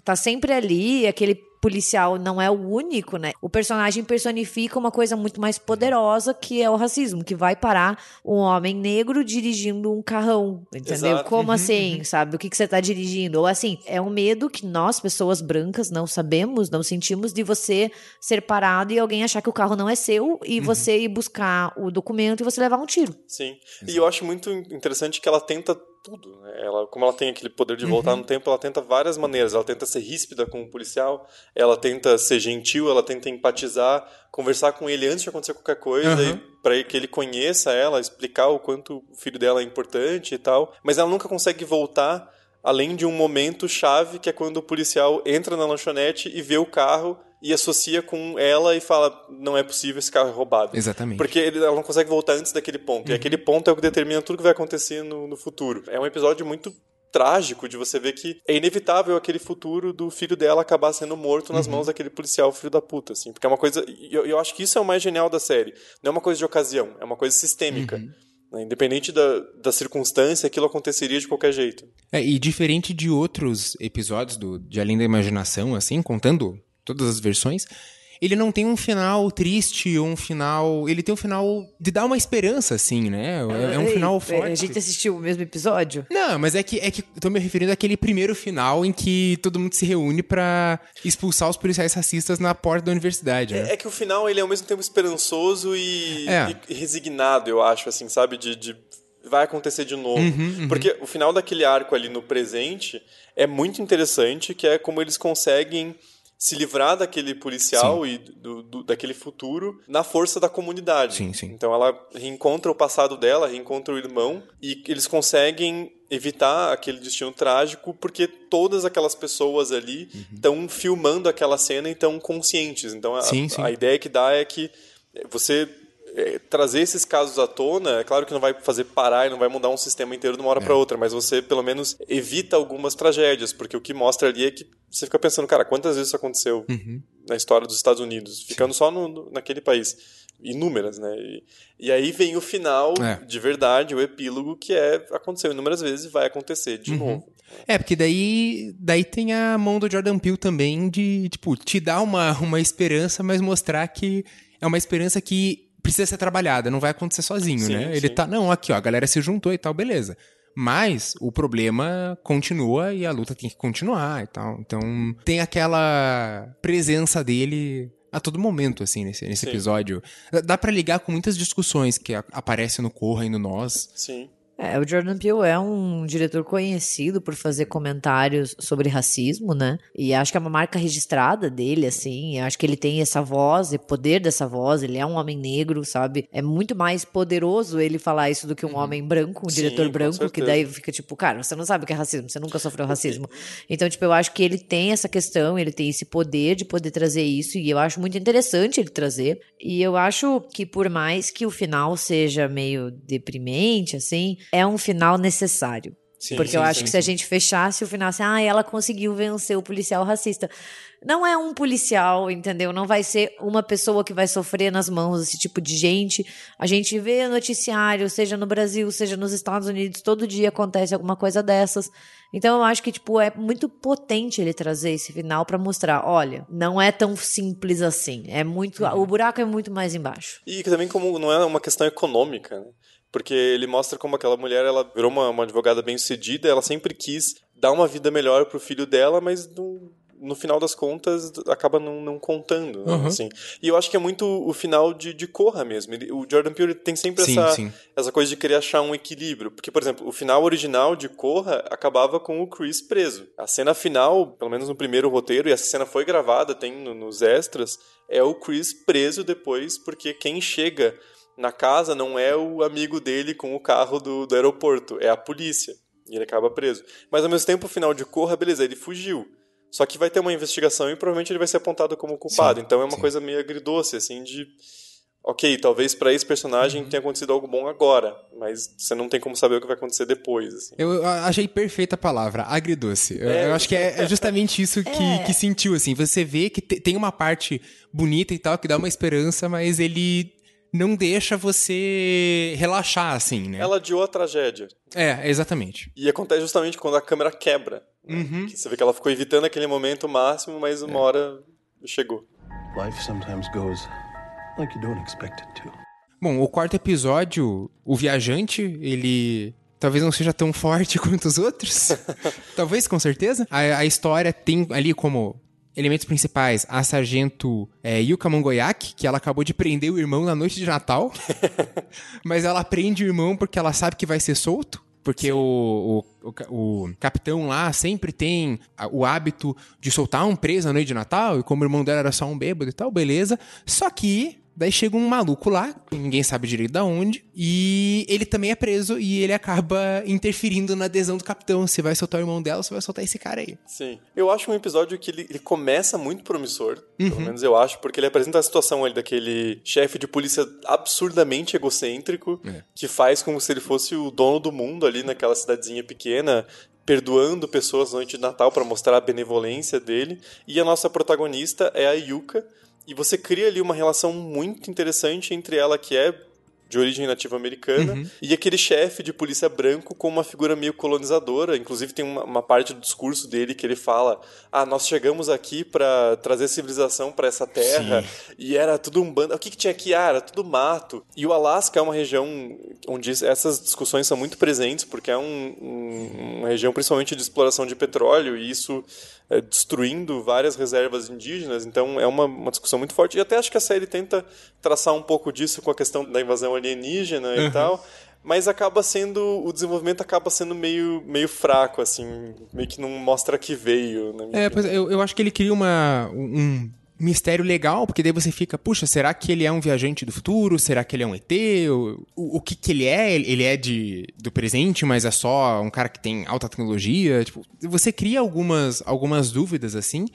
tá sempre ali, aquele policial não é o único, né? O personagem personifica uma coisa muito mais poderosa que é o racismo, que vai parar um homem negro dirigindo um carrão, entendeu? Exato. Como uhum. assim, sabe? O que, que você tá dirigindo? Ou assim, é um medo que nós, pessoas brancas, não sabemos, não sentimos de você ser parado e alguém achar que o carro não é seu e uhum. você ir buscar o documento e você levar um tiro. Sim. Exato. E eu acho muito interessante que ela tenta tudo. Né? Ela, como ela tem aquele poder de voltar uhum. no tempo, ela tenta várias maneiras. Ela tenta ser ríspida com o policial, ela tenta ser gentil, ela tenta empatizar, conversar com ele antes de acontecer qualquer coisa, uhum. para que ele conheça ela, explicar o quanto o filho dela é importante e tal. Mas ela nunca consegue voltar além de um momento chave que é quando o policial entra na lanchonete e vê o carro e associa com ela e fala não é possível esse carro é roubado. Exatamente. Porque ele, ela não consegue voltar antes daquele ponto. Uhum. E aquele ponto é o que determina tudo que vai acontecer no, no futuro. É um episódio muito trágico de você ver que é inevitável aquele futuro do filho dela acabar sendo morto nas uhum. mãos daquele policial filho da puta, assim. Porque é uma coisa... Eu, eu acho que isso é o mais genial da série. Não é uma coisa de ocasião, é uma coisa sistêmica. Uhum. Né? Independente da, da circunstância, aquilo aconteceria de qualquer jeito. É, e diferente de outros episódios do, de Além da Imaginação, assim, contando todas as versões, ele não tem um final triste ou um final. Ele tem um final de dar uma esperança, assim, né? É, é um final forte. A gente assistiu o mesmo episódio? Não, mas é que, é que tô me referindo àquele primeiro final em que todo mundo se reúne para expulsar os policiais racistas na porta da universidade. Né? É, é, que o final ele é ao mesmo tempo esperançoso e, é. e resignado, eu acho, assim, sabe? De, de vai acontecer de novo. Uhum, uhum. Porque o final daquele arco ali no presente é muito interessante, que é como eles conseguem se livrar daquele policial sim. e do, do, daquele futuro na força da comunidade. Sim, sim. Então ela reencontra o passado dela, reencontra o irmão e eles conseguem evitar aquele destino trágico porque todas aquelas pessoas ali estão uhum. filmando aquela cena e estão conscientes. Então a, sim, sim. a ideia que dá é que você é, trazer esses casos à tona, é claro que não vai fazer parar e não vai mudar um sistema inteiro de uma hora é. para outra, mas você pelo menos evita algumas tragédias, porque o que mostra ali é que você fica pensando, cara, quantas vezes isso aconteceu uhum. na história dos Estados Unidos, ficando Sim. só no, no, naquele país. Inúmeras, né? E, e aí vem o final, é. de verdade, o epílogo, que é aconteceu inúmeras vezes e vai acontecer de uhum. novo. É, porque daí, daí tem a mão do Jordan Peele também de, tipo, te dar uma, uma esperança, mas mostrar que é uma esperança que precisa ser trabalhada, não vai acontecer sozinho, Sim, né? Ele sim. tá, não, aqui, ó, a galera se juntou e tal, beleza. Mas o problema continua e a luta tem que continuar e tal. Então tem aquela presença dele a todo momento, assim, nesse, nesse Sim. episódio. Dá- pra ligar com muitas discussões que aparecem no Corra e no Nós. Sim. É, o Jordan Peele é um diretor conhecido por fazer comentários sobre racismo, né? E acho que é uma marca registrada dele, assim. Acho que ele tem essa voz e poder dessa voz. Ele é um homem negro, sabe? É muito mais poderoso ele falar isso do que um homem branco, um Sim, diretor branco, que daí fica tipo, cara, você não sabe o que é racismo, você nunca sofreu racismo. Então, tipo, eu acho que ele tem essa questão, ele tem esse poder de poder trazer isso, e eu acho muito interessante ele trazer. E eu acho que por mais que o final seja meio deprimente, assim, é um final necessário. Sim, Porque sim, eu acho sim, que se a gente fechasse o final assim, ah, ela conseguiu vencer o policial racista. Não é um policial, entendeu? Não vai ser uma pessoa que vai sofrer nas mãos desse tipo de gente. A gente vê noticiário, seja no Brasil, seja nos Estados Unidos, todo dia acontece alguma coisa dessas. Então eu acho que tipo é muito potente ele trazer esse final pra mostrar, olha, não é tão simples assim. É muito, Uhum. o buraco é muito mais embaixo. E que também como não é uma questão econômica, né? Porque ele mostra como aquela mulher, ela virou uma, uma advogada bem sucedida, ela sempre quis dar uma vida melhor pro filho dela, mas não- no final das contas acaba não, não contando, né? Uhum. assim. E eu acho que é muito o final de, de Corra mesmo. Ele- o Jordan Peele tem sempre Sim, essa, sim. essa coisa de querer achar um equilíbrio. Porque, por exemplo, o final original de Corra acabava com o Chris preso. A cena final, pelo menos no primeiro roteiro, e essa cena foi gravada, tem no- nos extras, é o Chris preso depois, porque quem chega na casa não é o amigo dele com o carro do, do aeroporto, é a polícia. E ele acaba preso. Mas ao mesmo tempo, o final de Corra, beleza, ele fugiu. Só que vai ter uma investigação e provavelmente ele vai ser apontado como culpado. Sim, então é uma sim. coisa meio agridoce, assim, de. Ok, talvez pra esse personagem Uhum. tenha acontecido algo bom agora, mas você não tem como saber o que vai acontecer depois. Assim. Eu achei perfeita a palavra, agridoce. Eu, É. eu acho que é, é justamente isso que, que sentiu, assim. Você vê que te- tem uma parte bonita e tal, que dá uma esperança, mas ele não deixa você relaxar, assim, né? Ela adiou a tragédia. É, exatamente. E acontece justamente quando a câmera quebra. né? Uhum. Que você vê que ela ficou evitando aquele momento máximo, mas É. uma hora chegou. Life sometimes goes like you don't expect it to. Bom, o quarto episódio, o viajante, ele talvez não seja tão forte quanto os outros. talvez, com certeza. A, a história tem ali como elementos principais a sargento é, Yuka Mongoyak, que ela acabou de prender o irmão na noite de Natal. mas ela prende o irmão porque ela sabe que vai ser solto. Porque o, o, o o capitão lá sempre tem o hábito de soltar um preso na noite de Natal, e como o irmão dela era só um bêbado e tal, beleza. Só que daí chega um maluco lá, que ninguém sabe direito da onde, e ele também é preso e ele acaba interferindo na adesão do capitão. Se vai soltar o irmão dela, se vai soltar esse cara aí. Sim. Eu acho um episódio que ele, ele começa muito promissor, Uhum. pelo menos eu acho, porque ele apresenta a situação ali daquele chefe de polícia absurdamente egocêntrico, É. que faz como se ele fosse o dono do mundo ali naquela cidadezinha pequena, perdoando pessoas na noite de Natal para mostrar a benevolência dele. E a nossa protagonista é a Yuka, e você cria ali uma relação muito interessante entre ela que é de origem nativa americana, Uhum. e aquele chefe de polícia branco com uma figura meio colonizadora. Inclusive, tem uma, uma parte do discurso dele que ele fala: Ah, nós chegamos aqui para trazer civilização para essa terra, e era tudo um bando. O que, que tinha aqui? Ah, era tudo mato. E o Alasca é uma região onde essas discussões são muito presentes, porque é um- um- uma região principalmente de exploração de petróleo, e isso é, destruindo várias reservas indígenas, então é uma, uma discussão muito forte. E até acho que a série tenta traçar um pouco disso com a questão da invasão alienígena e tal, mas acaba sendo, o desenvolvimento acaba sendo meio, meio fraco, assim, meio que não mostra que veio. Minha É, pois é, eu, eu acho que ele cria uma, um mistério legal, porque daí você fica, puxa, será que ele é um viajante do futuro? Será que ele é um ET? O, o, o que que ele é? Ele é de, do presente, mas é só um cara que tem alta tecnologia? Tipo, você cria algumas, algumas dúvidas, assim,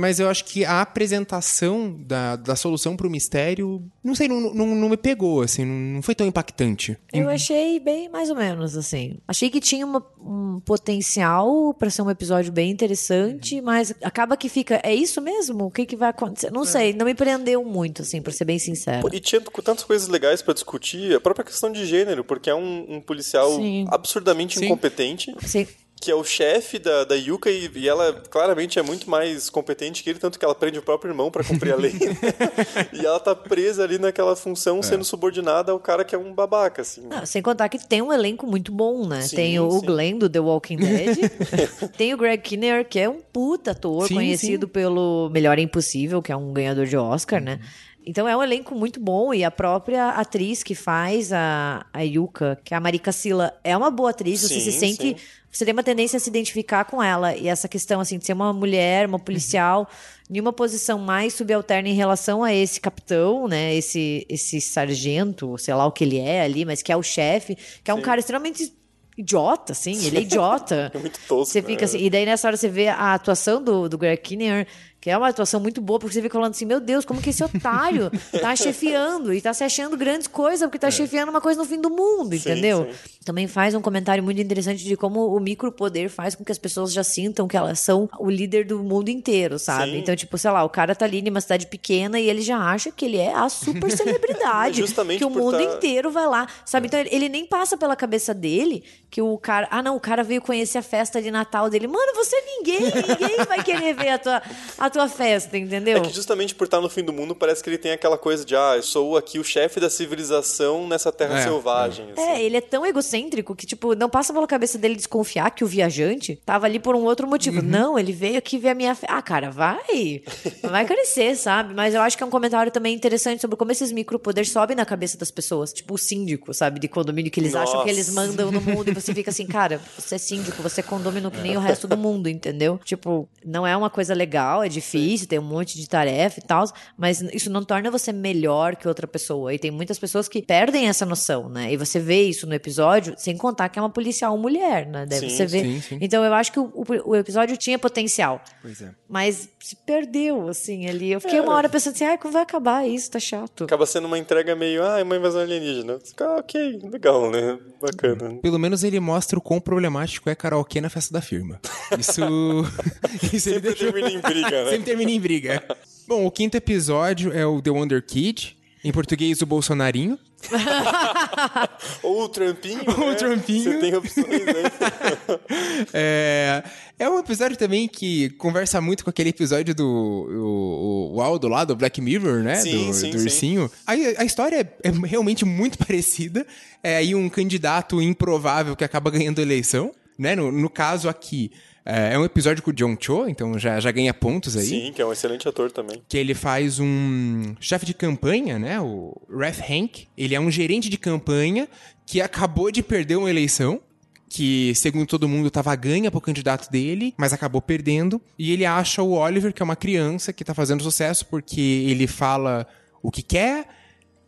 mas eu acho que a apresentação da, da solução pro mistério, não sei, não, não, não me pegou, assim, não, foi tão impactante. Eu achei bem mais ou menos, assim. Achei que tinha uma- um potencial pra ser um episódio bem interessante, mas acaba que fica. É isso mesmo? O que, que vai acontecer? Não sei, não me prendeu muito, assim, pra ser bem sincero. E tinha com tantas coisas legais pra discutir, a própria questão de gênero, porque é um, um policial Sim. absurdamente Sim. incompetente. Sim. Que é o chefe da, da Yuka e, e, ela claramente é muito mais competente que ele, tanto que ela prende o próprio irmão para cumprir a lei. Né? e ela tá presa ali naquela função, é. sendo subordinada ao cara que é um babaca, assim. Não, sem contar que tem um elenco muito bom, né? Sim, tem o sim. Glenn do The Walking Dead, tem o Greg Kinnear, que é um puta ator, sim, conhecido pelo Melhor é Impossível, que é um ganhador de Oscar, né? Então é um elenco muito bom e a própria atriz que faz a, a Yuka, que é a Marika Silla, é uma boa atriz, sim, você se sente sim você tem uma tendência a se identificar com ela. E essa questão, assim, de ser uma mulher, uma policial, uhum. em uma posição mais subalterna em relação a esse capitão, né? Esse, esse sargento, sei lá o que ele é ali, mas que é o chefe, que é um Sim. cara extremamente idiota, assim, ele é idiota. é muito tosco. Você fica né? assim, e daí nessa hora você vê a atuação do, do Greg Kinnear, que é uma atuação muito boa, porque você fica falando assim, meu Deus, como que esse otário tá chefiando e tá se achando grandes coisas, porque tá é. chefiando uma coisa no fim do mundo, sim, entendeu? Sim. Também faz um comentário muito interessante de como o micropoder faz com que as pessoas já sintam que elas são o líder do mundo inteiro, sabe? Sim. Então, tipo, sei lá, o cara tá ali numa cidade pequena e ele já acha que ele é a super celebridade. Justamente que o mundo tá... inteiro vai lá, sabe? Então, ele nem passa pela cabeça dele que o cara, ah, não, o cara veio conhecer a festa de Natal dele. Mano, você é ninguém, ninguém vai querer ver a tua, a tua festa, entendeu? É que justamente por estar no fim do mundo, parece que ele tem aquela coisa de, ah, eu sou aqui o chefe da civilização nessa terra é, selvagem. É. Assim. é, ele é tão egocêntrico que, tipo, não passa pela cabeça dele desconfiar que o viajante tava ali por um outro motivo. Uhum. Não, ele veio aqui ver a minha festa. Ah, cara, vai. Vai crescer, sabe? Mas eu acho que é um comentário também interessante sobre como esses micropoderes sobem na cabeça das pessoas. Tipo, o síndico, sabe? De condomínio, que eles Nossa. acham que eles mandam no mundo e você fica assim, cara, você é síndico, você é condomínio que nem o resto do mundo, entendeu? Tipo, não é uma coisa legal, é difícil, tem um monte de tarefa e tal, mas isso não torna você melhor que outra pessoa. E tem muitas pessoas que perdem essa noção, né? E você vê isso no episódio, sem contar que é uma policial mulher, né? Deve sim, você ver. Sim, sim. Então eu acho que o, o, episódio tinha potencial. Pois é. Mas se perdeu, assim, ali. Eu fiquei é. uma hora pensando assim, ai, como vai acabar isso? Tá chato. Acaba sendo uma entrega meio, ah, é uma invasão alienígena. Ah, ok, legal, né? Bacana. Pelo menos ele mostra o quão problemático é karaokê na festa da firma. Isso. isso Sempre deixou... termina em briga, né? Sempre termina em briga. Bom, o quinto episódio é o The Wonder Kid. Em português, o Bolsonarinho. Ou o Trampinho. Ou né? o Trampinho. Você tem opções aí. é, é um episódio também que conversa muito com aquele episódio do o, o Aldo lá, do Black Mirror, né? Sim, do, sim, do ursinho. A, a, história é, é realmente muito parecida. É aí um candidato improvável que acaba ganhando a eleição. Né? No, no caso aqui, é, é um episódio com o John Cho, então já, já ganha pontos aí. Sim, que é um excelente ator também. Que ele faz um chefe de campanha, né? O Ref Hank. Ele é um gerente de campanha que acabou de perder uma eleição que, segundo todo mundo, estava ganha pro candidato dele, mas acabou perdendo. E ele acha o Oliver, que é uma criança que está fazendo sucesso porque ele fala o que quer,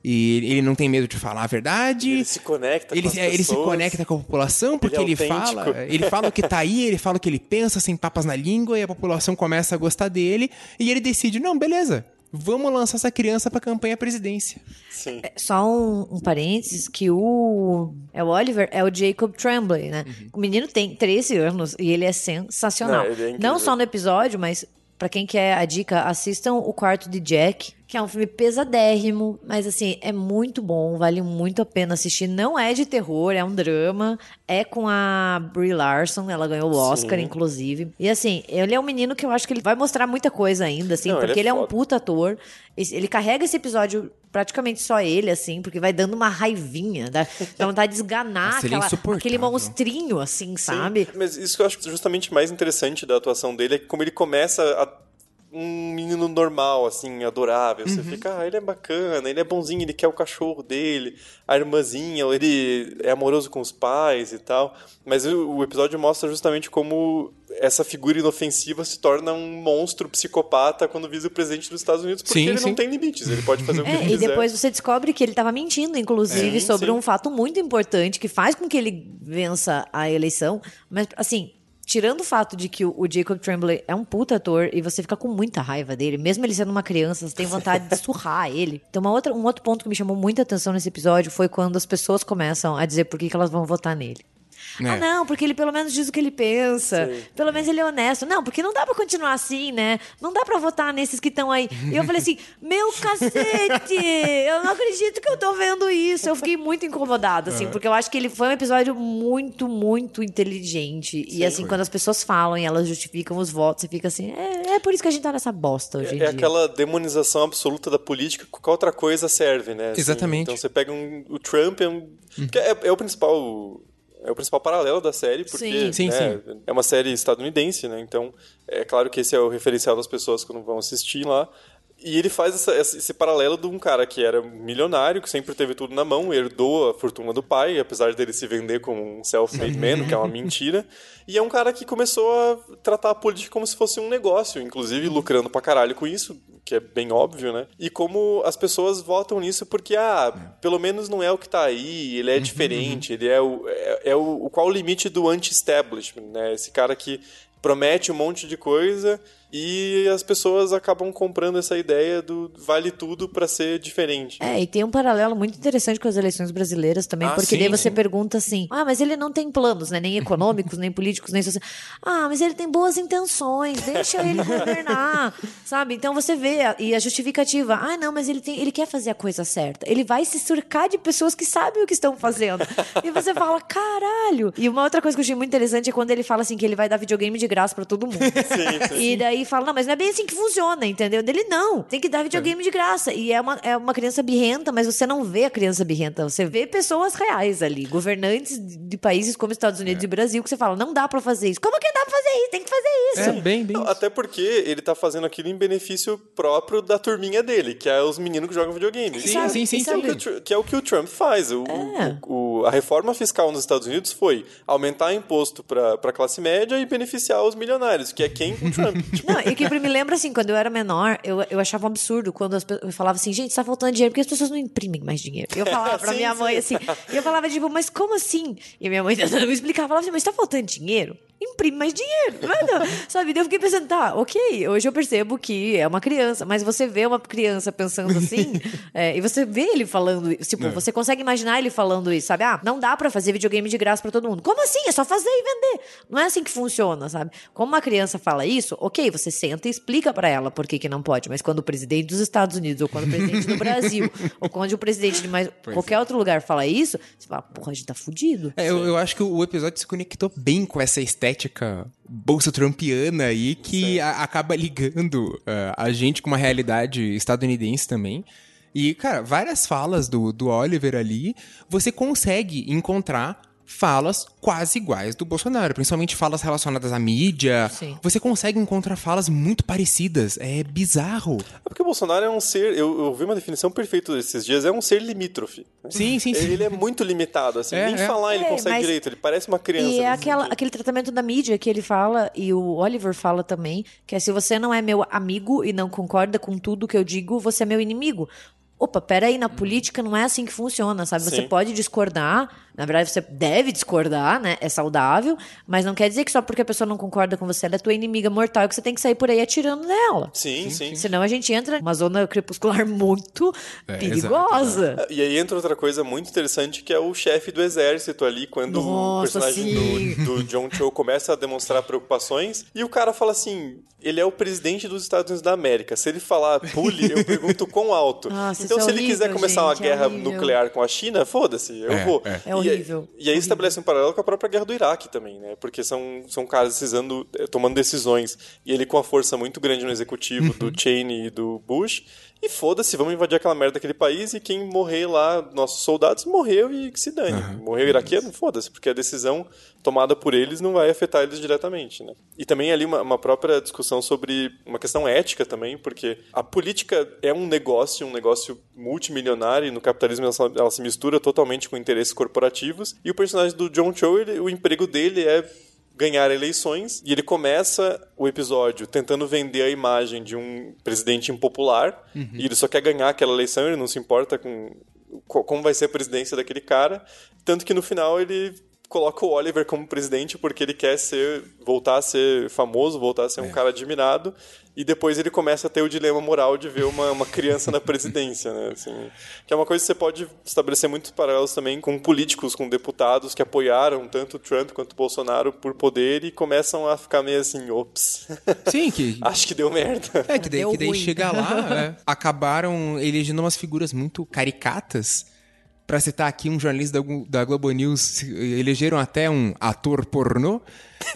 e ele não tem medo de falar a verdade. Ele se conecta ele, com as pessoas. Ele se conecta com a população porque ele, é ele fala, ele fala o que tá aí, ele fala o que ele pensa sem papas na língua e a população começa a gostar dele e ele decide, não, beleza. Vamos lançar essa criança pra campanha à presidência. Sim. É, só um, um, parênteses, que o... É o Oliver, é o Jacob Tremblay, né? Uhum. O menino tem 13 anos e ele é sensacional. Não, é não só no episódio, mas para quem quer a dica, assistam O Quarto de Jack, que é um filme pesadérrimo, mas assim, é muito bom, vale muito a pena assistir. Não é de terror, é um drama, é com a Brie Larson, ela ganhou o Oscar, Sim. inclusive. E assim, ele é um menino que eu acho que ele vai mostrar muita coisa ainda, assim, Não, porque ele é, ele é um puta ator. Ele carrega esse episódio praticamente só ele, assim, porque vai dando uma raivinha, dá, dá vontade de esganar é aquela, aquele monstrinho, assim, Sim, sabe? Mas isso que eu acho justamente mais interessante da atuação dele é que como ele começa a um menino normal, assim, adorável. Você uhum. fica, ah, ele é bacana, ele é bonzinho, ele quer o cachorro dele, a irmãzinha, ele é amoroso com os pais e tal. Mas o, episódio mostra justamente como essa figura inofensiva se torna um monstro psicopata quando visa o presidente dos Estados Unidos, porque sim, ele sim. não tem limites, ele pode fazer o que é, ele quiser. E depois você descobre que ele estava mentindo, inclusive, é, sobre sim. um fato muito importante que faz com que ele vença a eleição. Mas, assim, tirando o fato de que o, Jacob Tremblay é um puta ator e você fica com muita raiva dele, mesmo ele sendo uma criança, você tem vontade de surrar ele. Então, uma outra, um outro ponto que me chamou muita atenção nesse episódio foi quando as pessoas começam a dizer por que, que elas vão votar nele. É. Ah, não, porque ele pelo menos diz o que ele pensa. Pelo menos ele é honesto. Não, porque não dá pra continuar assim, né? Não dá pra votar nesses que estão aí. E eu falei assim, meu cacete! Eu não acredito que eu tô vendo isso. Eu fiquei muito incomodada, assim, porque eu acho que ele foi um episódio muito, muito inteligente. e assim, quando as pessoas falam e elas justificam os votos, você fica assim, é, é por isso que a gente tá nessa bosta hoje em É dia. aquela demonização absoluta da política, qualquer outra coisa serve, né? Assim, Exatamente. Então você pega um, o Trump, é, um, que é, é o principal. É o principal paralelo da série, porque Sim. Sim, né, é uma série estadunidense, né? Então, é claro que esse é o referencial das pessoas quando vão assistir lá. E ele faz essa- esse, paralelo de um cara que era milionário, que sempre teve tudo na mão, herdou a fortuna do pai, apesar dele se vender como um self-made man, que é uma mentira. E é um cara que começou a tratar a política como se fosse um negócio, inclusive lucrando pra caralho com isso, que é bem óbvio, né? E como as pessoas votam nisso porque, ah, pelo menos não é o que tá aí, ele é diferente, ele é o. É, é o qual o limite do anti-establishment, né? Esse cara que promete um monte de coisa e as pessoas acabam comprando essa ideia do vale tudo pra ser diferente. É, e tem um paralelo muito interessante com as eleições brasileiras também, Ah, porque sim, daí você sim. pergunta assim: ah, mas ele não tem planos, né? Nem econômicos, nem políticos, nem sociais. Ah, mas ele tem boas intenções, deixa ele governar, sabe? Então você vê, e a justificativa: ah, não, mas ele, tem, ele quer fazer a coisa certa. Ele vai se cercar de pessoas que sabem o que estão fazendo. E você fala: caralho! E uma outra coisa que eu achei muito interessante é quando ele fala assim: que ele vai dar videogame de graça pra todo mundo. Sim, sim. E daí fala, não, mas não é bem assim que funciona, entendeu? Dele, não. Tem que dar videogame de graça. E é uma, é uma criança birrenta, mas você não vê a criança birrenta. Você vê pessoas reais ali, governantes de países como Estados Unidos e Brasil, que você fala, não dá pra fazer isso. Como que dá pra fazer isso? Tem que fazer isso. É, bem, bem. Não, até porque ele tá fazendo aquilo em benefício próprio da turminha dele, que é os meninos que jogam videogame. Sim, Sabe? sim, sim, E Que é, o que, é o que o Trump faz. O, É. o- o- a reforma fiscal nos Estados Unidos foi aumentar imposto para a classe média e beneficiar os milionários, que é quem? O Trump. Tipo, Não, e que me lembra assim, quando eu era menor, eu, eu achava um absurdo quando as, pe- eu falava assim, gente, tá faltando dinheiro, porque as pessoas não imprimem mais dinheiro. E eu falava pra Sim, minha mãe sim. assim, e eu falava, tipo, mas como assim? E minha mãe tentando me explicar, falava assim, mas tá faltando dinheiro? Imprime mais dinheiro. Mas não, sabe? Daí eu fiquei pensando, tá, ok, hoje eu percebo que é uma criança, mas você vê uma criança pensando assim, é, e você vê ele falando tipo, você consegue imaginar ele falando isso, sabe? Ah, não dá pra fazer videogame de graça pra todo mundo. Como assim? É só fazer e vender. Não é assim que funciona, sabe? Como uma criança fala isso, ok, você senta e explica pra ela por que, que não pode, mas quando o presidente dos Estados Unidos, ou quando o presidente do Brasil, ou quando o presidente de mais, qualquer outro lugar fala isso, você fala, porra, a gente tá fudido. É, eu, eu acho que o episódio se conectou bem com essa estética bolsa trumpiana aí que a- acaba ligando ah, a gente com uma realidade estadunidense também. E, cara, várias falas do, do Oliver ali, você consegue encontrar falas quase iguais do Bolsonaro, principalmente falas relacionadas à mídia. Sim. Você consegue encontrar falas muito parecidas. É bizarro. é porque o Bolsonaro é um ser. Eu, eu vi uma definição perfeita desses dias, é um ser limítrofe. né? Sim, sim, sim. Ele é muito limitado, assim. É, Nem é. falar ele É, consegue mas- direito, ele parece uma criança. E é aquela, aquele tratamento da mídia que ele fala, e o Oliver fala também, que é se você não é meu amigo e não concorda com tudo que eu digo, você é meu inimigo. Opa, peraí, na política não é assim que funciona, sabe? Você Sim. pode discordar, na verdade você deve discordar, né? É saudável, mas não quer dizer que só porque a pessoa não concorda com você, ela é tua inimiga mortal, que você tem que sair por aí atirando nela. Sim, sim. Senão a gente entra numa zona crepuscular muito É, perigosa. E aí entra outra coisa muito interessante que é o chefe do exército ali, quando o Nossa, personagem sim. do, do John Cho começa a demonstrar preocupações e o cara fala assim: ele é o presidente dos Estados Unidos da América. Se ele falar pule, eu pergunto quão alto. Nossa, então, isso se é ele horrível, quiser começar uma gente, é guerra horrível. nuclear com a China, foda-se, eu É, vou. é. É horrível, E, aí horrível. estabelece um paralelo com a própria guerra do Iraque também, né? Porque são, são caras precisando, eh, tomando decisões. E ele com a força muito grande no executivo do Cheney e do Bush. E foda-se, vamos invadir aquela merda daquele país e quem morrer lá, nossos soldados, morreu e que se dane. Morreu iraquiano, foda-se, porque a decisão tomada por eles não vai afetar eles diretamente, né? E também ali uma, uma própria discussão sobre uma questão ética também, porque a política é um negócio, um negócio multimilionário, e no capitalismo ela, ela se mistura totalmente com interesses corporativos, e o personagem do John Cho, ele- o emprego dele é ganhar eleições e ele começa o episódio tentando vender a imagem de um presidente impopular e ele só quer ganhar aquela eleição, ele não se importa com co- como vai ser a presidência daquele cara, tanto que no final ele coloca o Oliver como presidente porque ele quer ser voltar a ser famoso, voltar a ser um cara admirado, e depois ele começa a ter o dilema moral de ver uma, uma criança na presidência, né? Assim, que é uma coisa que você pode estabelecer muitos paralelos também com políticos, com deputados que apoiaram tanto Trump quanto o Bolsonaro por poder e começam a ficar meio assim, ops. Sim, que. Acho que deu merda. É, que daí, Deu que daí chega lá, é, acabaram elegendo umas figuras muito caricatas. Pra citar aqui um jornalista da, Glo- da Globo News, elegeram até um ator pornô.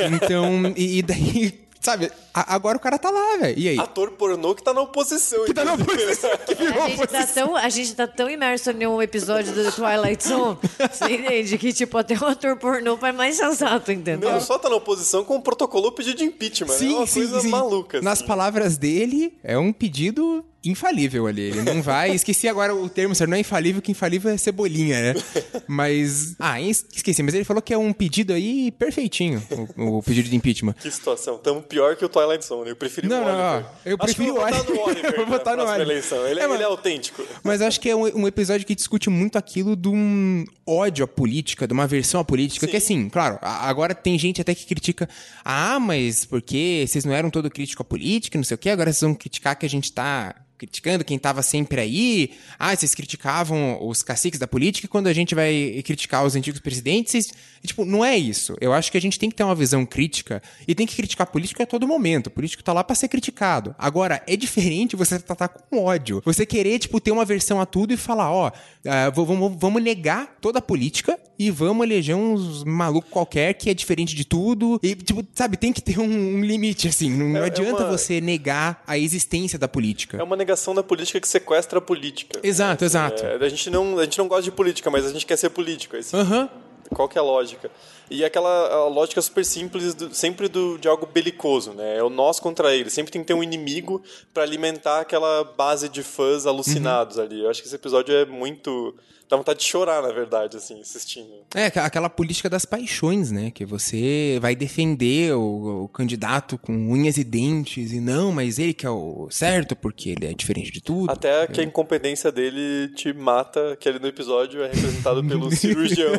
Então, e, e daí, sabe, a- agora o cara tá lá, velho. E aí? Ator pornô que tá na oposição. Que tá na oposição, A gente, tá tão, a gente tá tão imerso em um episódio do The Twilight Zone, você entende? Que, tipo, até um ator pornô é mais sensato, entendeu? Não só tá na oposição, como protocolou o pedido de impeachment. né? é uma coisa maluca. Nas assim. palavras dele, é um pedido infalível ali. Ele não vai. Esqueci agora o termo, senhor. Não é infalível, que infalível é cebolinha, né? Mas. Ah, es- esqueci. Mas ele falou que é um pedido aí perfeitinho o, o pedido de impeachment. Que situação. Tamo pior que o Twilight Zone. Eu preferi Não, o não, Oliver. ó, eu Acho prefiro o Oliver. Vou votar no Oliver. eleição. Ele, É, ele é autêntico. Mas acho que é um, um episódio que discute muito aquilo de um ódio à política, de uma aversão à política. Que assim, claro, agora tem gente até que critica. Ah, mas porque vocês não eram todo crítico à política, não sei o quê, agora vocês vão criticar que a gente tá criticando quem tava sempre aí. Ah, vocês criticavam os caciques da política e quando a gente vai criticar os antigos presidentes, vocês... e, tipo, não é isso. Eu acho que a gente tem que ter uma visão crítica e tem que criticar político a todo momento. O político tá lá pra ser criticado. Agora, é diferente você tratar com ódio. Você querer, tipo, ter uma versão a tudo e falar, ó, ah, v- vamos, vamos negar toda a política e vamos eleger uns maluco qualquer que é diferente de tudo. E, tipo, sabe, tem que ter um, um limite, assim. Não, É- é adianta uma- você negar a existência da política. É uma negação da política que sequestra a política. Exato, exato. É, a, gente não, a gente não gosta de política, mas a gente quer ser político. Assim. Aham. Qual que é a lógica? E aquela lógica super simples, do- sempre do, de algo belicoso, né? É o nós contra eles. Sempre tem que ter um inimigo pra alimentar aquela base de fãs alucinados ali. Eu acho que esse episódio é muito... Dá vontade de chorar, na verdade, assim, assistindo. É, aquela política das paixões, né? Que você vai defender o, o candidato com unhas e dentes e não, mas ele que é o certo porque ele é diferente de tudo. Até que a incompetência dele te mata, que ali no episódio é representado pelo cirurgião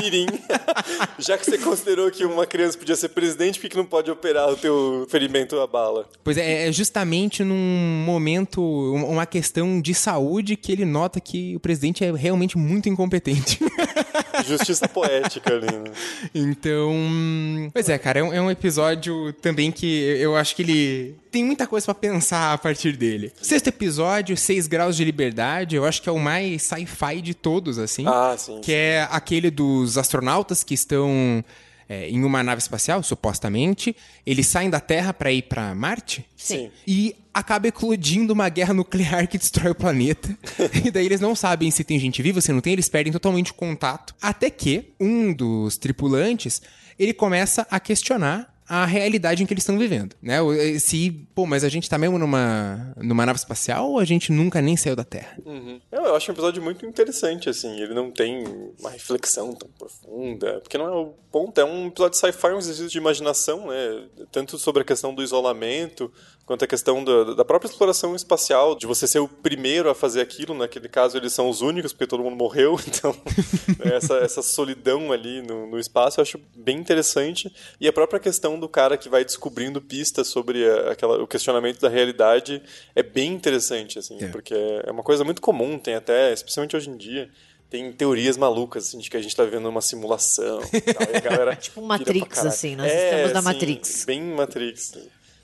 Mirim. Já que você considerou que uma criança podia ser presidente, por que não pode operar o teu ferimento à bala? Pois é, é justamente num momento, um- uma questão de saúde que ele nota que o presidente é realmente muito incompetente. Justiça poética ali, né? Então, pois é, cara, é um, é um episódio também que eu acho que ele tem muita coisa pra pensar a partir dele. Sexto episódio, Seis Graus de Liberdade, eu acho que é o mais sci-fi de todos, assim. Ah, sim. Que é aquele dos astronautas que estão é, em uma nave espacial, supostamente. Eles saem da Terra pra ir pra Marte. Sim. E acaba eclodindo uma guerra nuclear que destrói o planeta. e daí eles não sabem se tem gente viva, se não tem, eles perdem totalmente o contato. Até que um dos tripulantes, ele começa a questionar a realidade em que eles estão vivendo, né? Eh, Se, pô, mas a gente tá mesmo numa, numa nave espacial ou a gente nunca nem saiu da Terra? Uhum. Eu, eu acho um episódio muito interessante, assim. Ele não tem uma reflexão tão profunda. Porque não é o ponto. É um episódio de sci-fi, um exercício de imaginação, né? Tanto sobre a questão do isolamento, quanto a questão da, da própria exploração espacial, de você ser o primeiro a fazer aquilo. Naquele caso, eles são os únicos, porque todo mundo morreu. Então, essa, essa solidão ali no, no espaço eu acho bem interessante. E a própria questão do cara que vai descobrindo pistas sobre a- aquela, o questionamento da realidade é bem interessante, assim, É. porque é uma coisa muito comum, tem até, especialmente hoje em dia, tem teorias malucas, assim, de que a gente tá vivendo uma simulação tal, e a galera Tipo Matrix, assim, nós estamos na Matrix. Bem Matrix.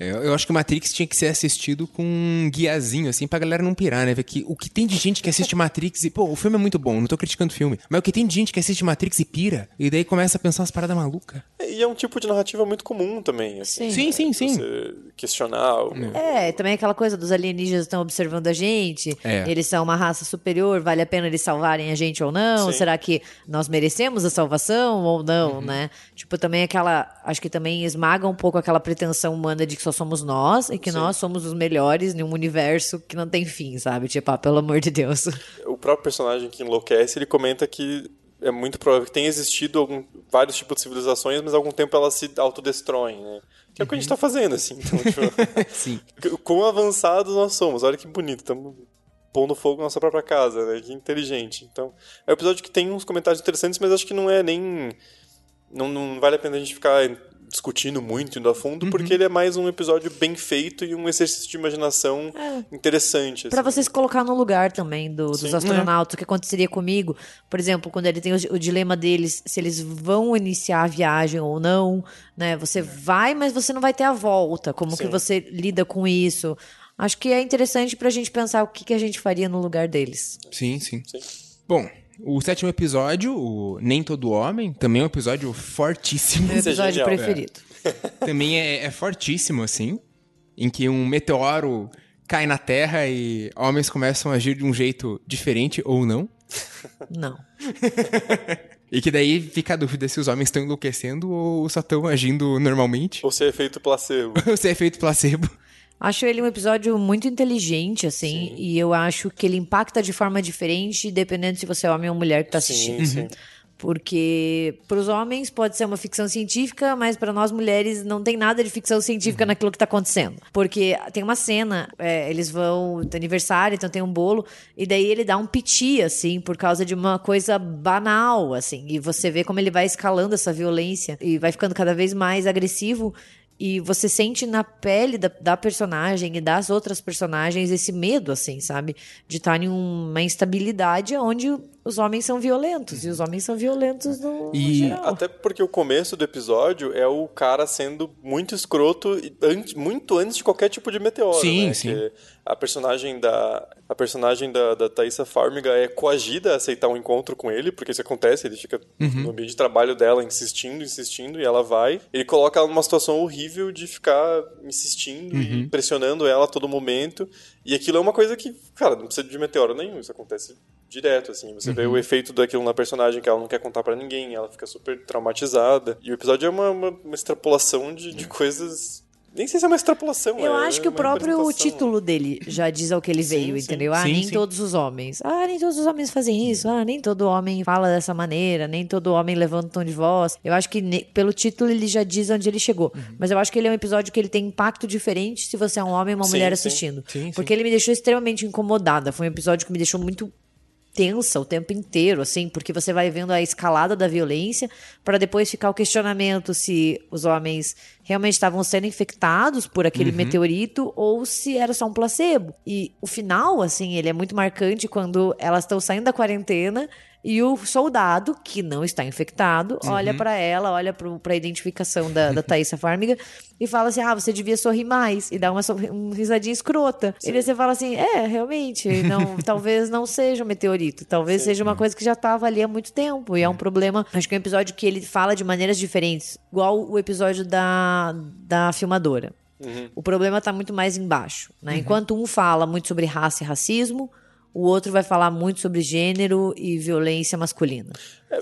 Eu, eu acho que o Matrix tinha que ser assistido com um guiazinho, assim, pra galera não pirar, né? Que o que tem de gente que assiste Matrix e, pô, o filme é muito bom, não tô criticando o filme, mas o que tem de gente que assiste Matrix e pira, e daí começa a pensar umas paradas malucas. E é um tipo de narrativa muito comum também, assim. Sim. Sim, sim, sim. Você questionar o... É, também aquela coisa dos alienígenas estão observando a gente, É. eles são uma raça superior, vale a pena eles salvarem a gente ou não? Sim. Será que nós merecemos a salvação ou Uhum. não, né? Tipo, também aquela, acho que também esmaga um pouco aquela pretensão humana de que só somos nós e que nós somos os melhores em um universo que não tem fim, sabe? Tipo, ah, pelo amor de Deus. o próprio personagem que enlouquece, ele comenta que é muito provável que tenha existido algum, vários tipos de civilizações, mas há algum tempo elas se autodestroem, né? Que é o que a gente tá fazendo, assim. Então, tipo, Sim. quão avançados nós somos. Olha que bonito, estamos pondo fogo na nossa própria casa, né? Que inteligente. Então, é um episódio que tem uns comentários interessantes, mas acho que não é nem não, não vale a pena a gente ficar discutindo muito, indo a fundo, Uhum. porque ele é mais um episódio bem feito e um exercício de imaginação interessante. É. Pra assim. você se colocar no lugar também do- dos Sim. astronautas, o que aconteceria comigo. Por exemplo, quando ele tem o, o dilema deles, se eles vão iniciar a viagem ou não, né? Você vai, mas você não vai ter a volta. Como que Sim. você lida com isso? Acho que é interessante pra gente pensar o que, que a gente faria no lugar deles. Sim, sim. Sim. Bom, o sétimo episódio, o Nem Todo Homem, também é um episódio fortíssimo. Meu Isso é episódio genial. preferido. também é, é fortíssimo, assim. Em que um meteoro cai na Terra e homens começam a agir de um jeito diferente ou não. Não. E que daí fica a dúvida se os homens estão enlouquecendo ou só estão agindo normalmente. Ou se é efeito placebo. Ou se é efeito placebo. Acho ele um episódio muito inteligente, assim, e eu acho que ele impacta de forma diferente, dependendo se você é homem ou mulher que tá assistindo. Sim, sim. Porque para os homens pode ser uma ficção científica, mas para nós mulheres não tem nada de ficção científica Uhum. naquilo que tá acontecendo. Porque tem uma cena, é, eles vão tem aniversário, então tem um bolo, e daí ele dá um piti, assim, por causa de uma coisa banal, assim. E você vê como ele vai escalando essa violência e vai ficando cada vez mais agressivo. E você sente na pele da, da personagem e das outras personagens esse medo, assim, sabe? De estar em uma instabilidade onde os homens são violentos. E os homens são violentos no, no E- geral. Até porque o começo do episódio é o cara sendo muito escroto e antes- muito antes de qualquer tipo de meteoro. Sim, né? sim. Que a personagem da a personagem da, da Thaisa Farmiga é coagida a aceitar um encontro com ele, porque isso acontece, ele fica Uhum. no ambiente de trabalho dela insistindo, insistindo, e ela vai. Ele coloca ela numa situação horrível de ficar insistindo Uhum. e pressionando ela a todo momento. E aquilo é uma coisa que, cara, não precisa de meteoro nenhum, isso acontece direto, assim. Você vê o efeito daquilo na personagem que ela não quer contar pra ninguém, ela fica super traumatizada. E o episódio é uma, uma, uma extrapolação de, de coisas. Nem sei se é uma extrapolação. Eu é acho que o próprio título dele já diz ao que ele veio, sim. entendeu? Ah, Sim, nem sim. todos os homens. Ah, nem todos os homens fazem isso. Ah, nem todo homem fala dessa maneira. Nem todo homem levanta um tom de voz. Eu acho que ne- pelo título ele já diz onde ele chegou. Uhum. Mas eu acho que ele é um episódio que ele tem impacto diferente se você é um homem ou uma Sim, mulher sim. assistindo. Sim, sim. Porque ele me deixou extremamente incomodada. Foi um episódio que me deixou muito tensa o tempo inteiro, assim, porque você vai vendo a escalada da violência para depois ficar o questionamento se os homens realmente estavam sendo infectados por aquele meteorito ou se era só um placebo. E o final, assim, ele é muito marcante quando elas estão saindo da quarentena e o soldado, que não está infectado, olha pra ela, olha pro, pra identificação da, da Thaisa Farmiga e fala assim: ah, você devia sorrir mais. E dá uma, uma risadinha escrota. E daí você fala assim: é, realmente, não, talvez não seja um meteorito. Talvez seja uma coisa que já estava ali há muito tempo. E é um problema. Acho que é um episódio que ele fala de maneiras diferentes. Igual o episódio da, da filmadora. O problema tá muito mais embaixo. Né? Enquanto um fala muito sobre raça e racismo, o outro vai falar muito sobre gênero e violência masculina.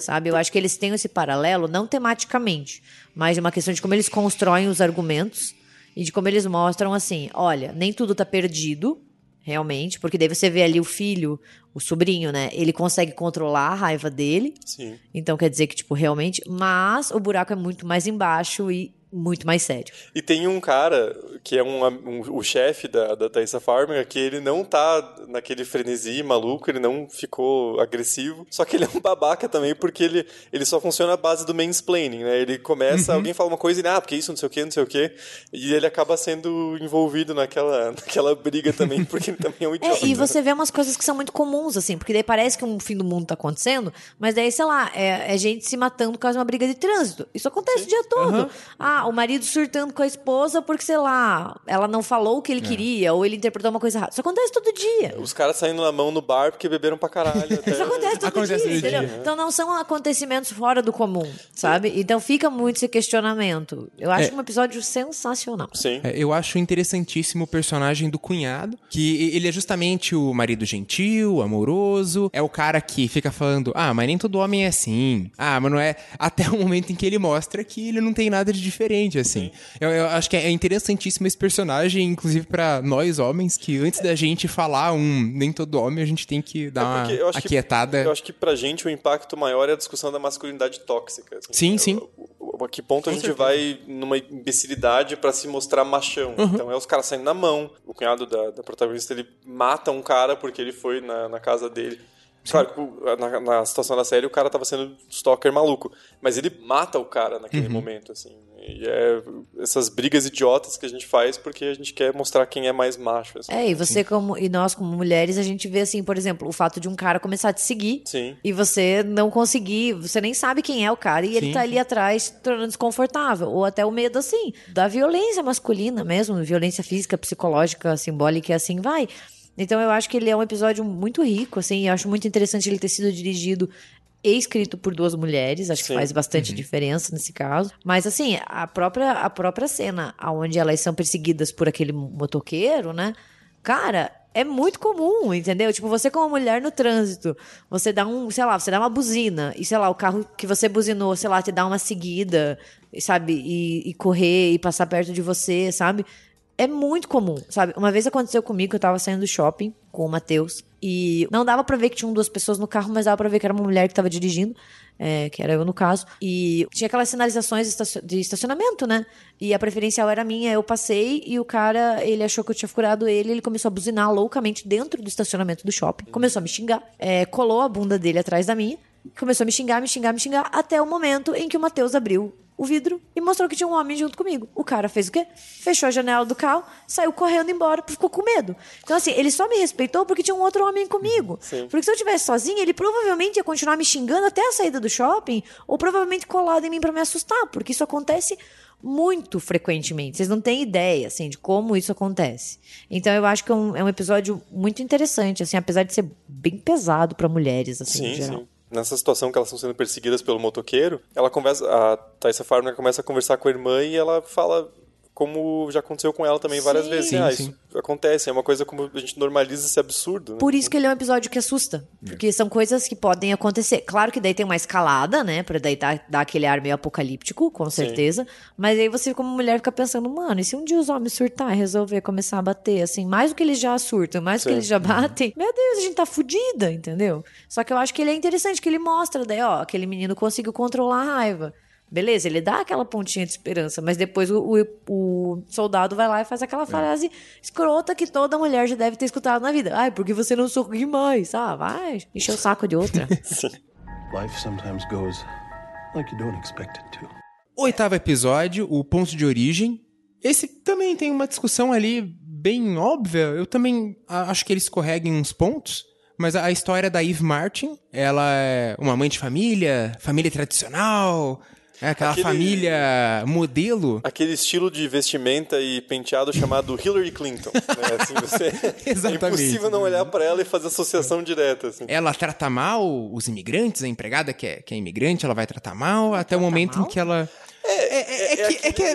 sabe? Eu acho que eles têm esse paralelo, não tematicamente, mas de uma questão de como eles constroem os argumentos e de como eles mostram assim: olha, nem tudo tá perdido, realmente, porque daí você vê ali o filho, o sobrinho, né? Ele consegue controlar a raiva dele. Sim. Então quer dizer que, tipo, realmente. Mas o buraco é muito mais embaixo e muito mais sério. E tem um cara que é um, um- o chefe da, da Thaisa Farmiga que ele não tá naquele frenesi maluco, ele não ficou agressivo, só que ele é um babaca também porque ele, ele só funciona à base do mansplaining, né? Ele começa, alguém fala uma coisa e ele, ah, porque isso, não sei o que, não sei o que, e ele acaba sendo envolvido naquela, naquela briga também, porque ele também é um idiota. É, e você vê umas coisas que são muito comuns, assim, porque daí parece que um fim do mundo tá acontecendo, mas daí, sei lá, é, é gente se matando por causa de uma briga de trânsito. Isso acontece o dia todo. Ah, o marido surtando com a esposa porque, sei lá, ela não falou o que ele queria, ou ele interpretou uma coisa errada. Isso acontece todo dia. Os caras saindo na mão no bar porque beberam pra caralho. até- Isso acontece todo Acontece dia, dia, entendeu? Então não são acontecimentos fora do comum, sabe? Então fica muito esse questionamento. Eu acho É. um episódio sensacional. Sim. É, Eu acho interessantíssimo o personagem do cunhado, que ele é justamente o marido gentil, amoroso, é o cara que fica falando, ah, mas nem todo homem é assim. Ah, mas não é. Até o momento em que ele mostra que ele não tem nada de diferente, assim. Eu, eu acho que é interessantíssimo esse personagem, inclusive pra nós homens, que antes da gente falar um nem todo homem, a gente tem que dar É uma porque eu acho aquietada. Que, eu acho que pra gente o impacto maior é a discussão da masculinidade tóxica. assim. Sim, É, sim. o- o- A que ponto a gente vai numa imbecilidade pra se mostrar machão? Uhum. Então é os caras saindo na mão. O cunhado da, da protagonista ele mata um cara porque ele foi na, na casa dele Claro que na, na situação da série o cara tava sendo stalker maluco, mas ele mata o cara naquele momento, assim. E é essas brigas idiotas que a gente faz porque a gente quer mostrar quem é mais macho. Assim. É, e você como e nós como mulheres, a gente vê assim, por exemplo, o fato de um cara começar a te seguir Sim. e você não conseguir, você nem sabe quem é o cara e ele Sim. tá ali atrás se tornando desconfortável, ou até o medo assim, da violência masculina mesmo, violência física, psicológica, simbólica e assim vai. Então eu acho que ele é um episódio muito rico, assim, e eu acho muito interessante ele ter sido dirigido e escrito por duas mulheres, acho Sim. que faz bastante diferença nesse caso. Mas assim, a própria, a própria cena onde elas são perseguidas por aquele motoqueiro, né? Cara, é muito comum, entendeu? Tipo, você como mulher no trânsito, você dá um, sei lá, você dá uma buzina e, sei lá, o carro que você buzinou, sei lá, te dá uma seguida, sabe? E, e correr e passar perto de você, sabe? É muito comum, sabe? Uma vez aconteceu comigo eu tava saindo do shopping com o Matheus e não dava pra ver que tinham duas pessoas no carro, mas dava pra ver que era uma mulher que tava dirigindo, é, que era eu no caso. E tinha aquelas sinalizações de estacionamento, né? E a preferencial era minha, eu passei e o cara, ele achou que eu tinha furado ele, ele começou a buzinar loucamente dentro do estacionamento do shopping, começou a me xingar, é, colou a bunda dele atrás da minha, começou a me xingar, me xingar, me xingar, até o momento em que o Matheus abriu o vidro e mostrou que tinha um homem junto comigo. O cara fez o quê? Fechou a janela do carro, saiu correndo embora, porque ficou com medo. Então, assim, ele só me respeitou porque tinha um outro homem comigo. Porque se eu tivesse sozinho, ele provavelmente ia continuar me xingando até a saída do shopping, ou provavelmente colado em mim pra me assustar, porque isso acontece muito frequentemente. Vocês não têm ideia, assim, de como isso acontece. Então, eu acho que é um, é um episódio muito interessante, assim, apesar de ser bem pesado pra mulheres, assim, Sim, em geral. sim. Nessa situação que elas estão sendo perseguidas pelo motoqueiro, ela conversa, a Thaisa Farmer começa a conversar com a irmã e ela fala como já aconteceu com ela também várias Sim. vezes. Sim, ah, sim. isso acontece, é uma coisa como a gente normaliza esse absurdo. Né? Por isso que ele é um episódio que assusta. Porque são coisas que podem acontecer. Claro que daí tem uma escalada, né? Pra daí dar, dar aquele ar meio apocalíptico, com certeza. Mas aí você, como mulher, fica pensando, mano, e se um dia os homens surtar e resolver começar a bater, assim, mais do que eles já surtam, mais do que eles já batem, meu Deus, a gente tá fudida, entendeu? Só que eu acho que ele é interessante, que ele mostra, daí, ó, aquele menino conseguiu controlar a raiva. Beleza, ele dá aquela pontinha de esperança, mas depois o, o- o soldado vai lá e faz aquela frase escrota que toda mulher já deve ter escutado na vida. Ai, porque você não sorri mais? Ah, vai, encher o saco de outra. Life sometimes goes like you don't expect it to. Oitavo episódio, o ponto de origem. Esse também tem uma discussão ali bem óbvia. Eu também acho que ele escorrega em uns pontos. Mas a a história da Eve Martin, ela é uma mãe de família, família tradicional, é aquela Aquele- família modelo. Aquele estilo de vestimenta e penteado chamado Hillary Clinton. Né? Assim, você... Exatamente. É impossível não olhar pra ela e fazer associação direta. Assim. Ela trata mal os imigrantes, a empregada que é, que é imigrante, ela vai tratar mal, até o momento mal? em que ela. É, é, é, que, é que é,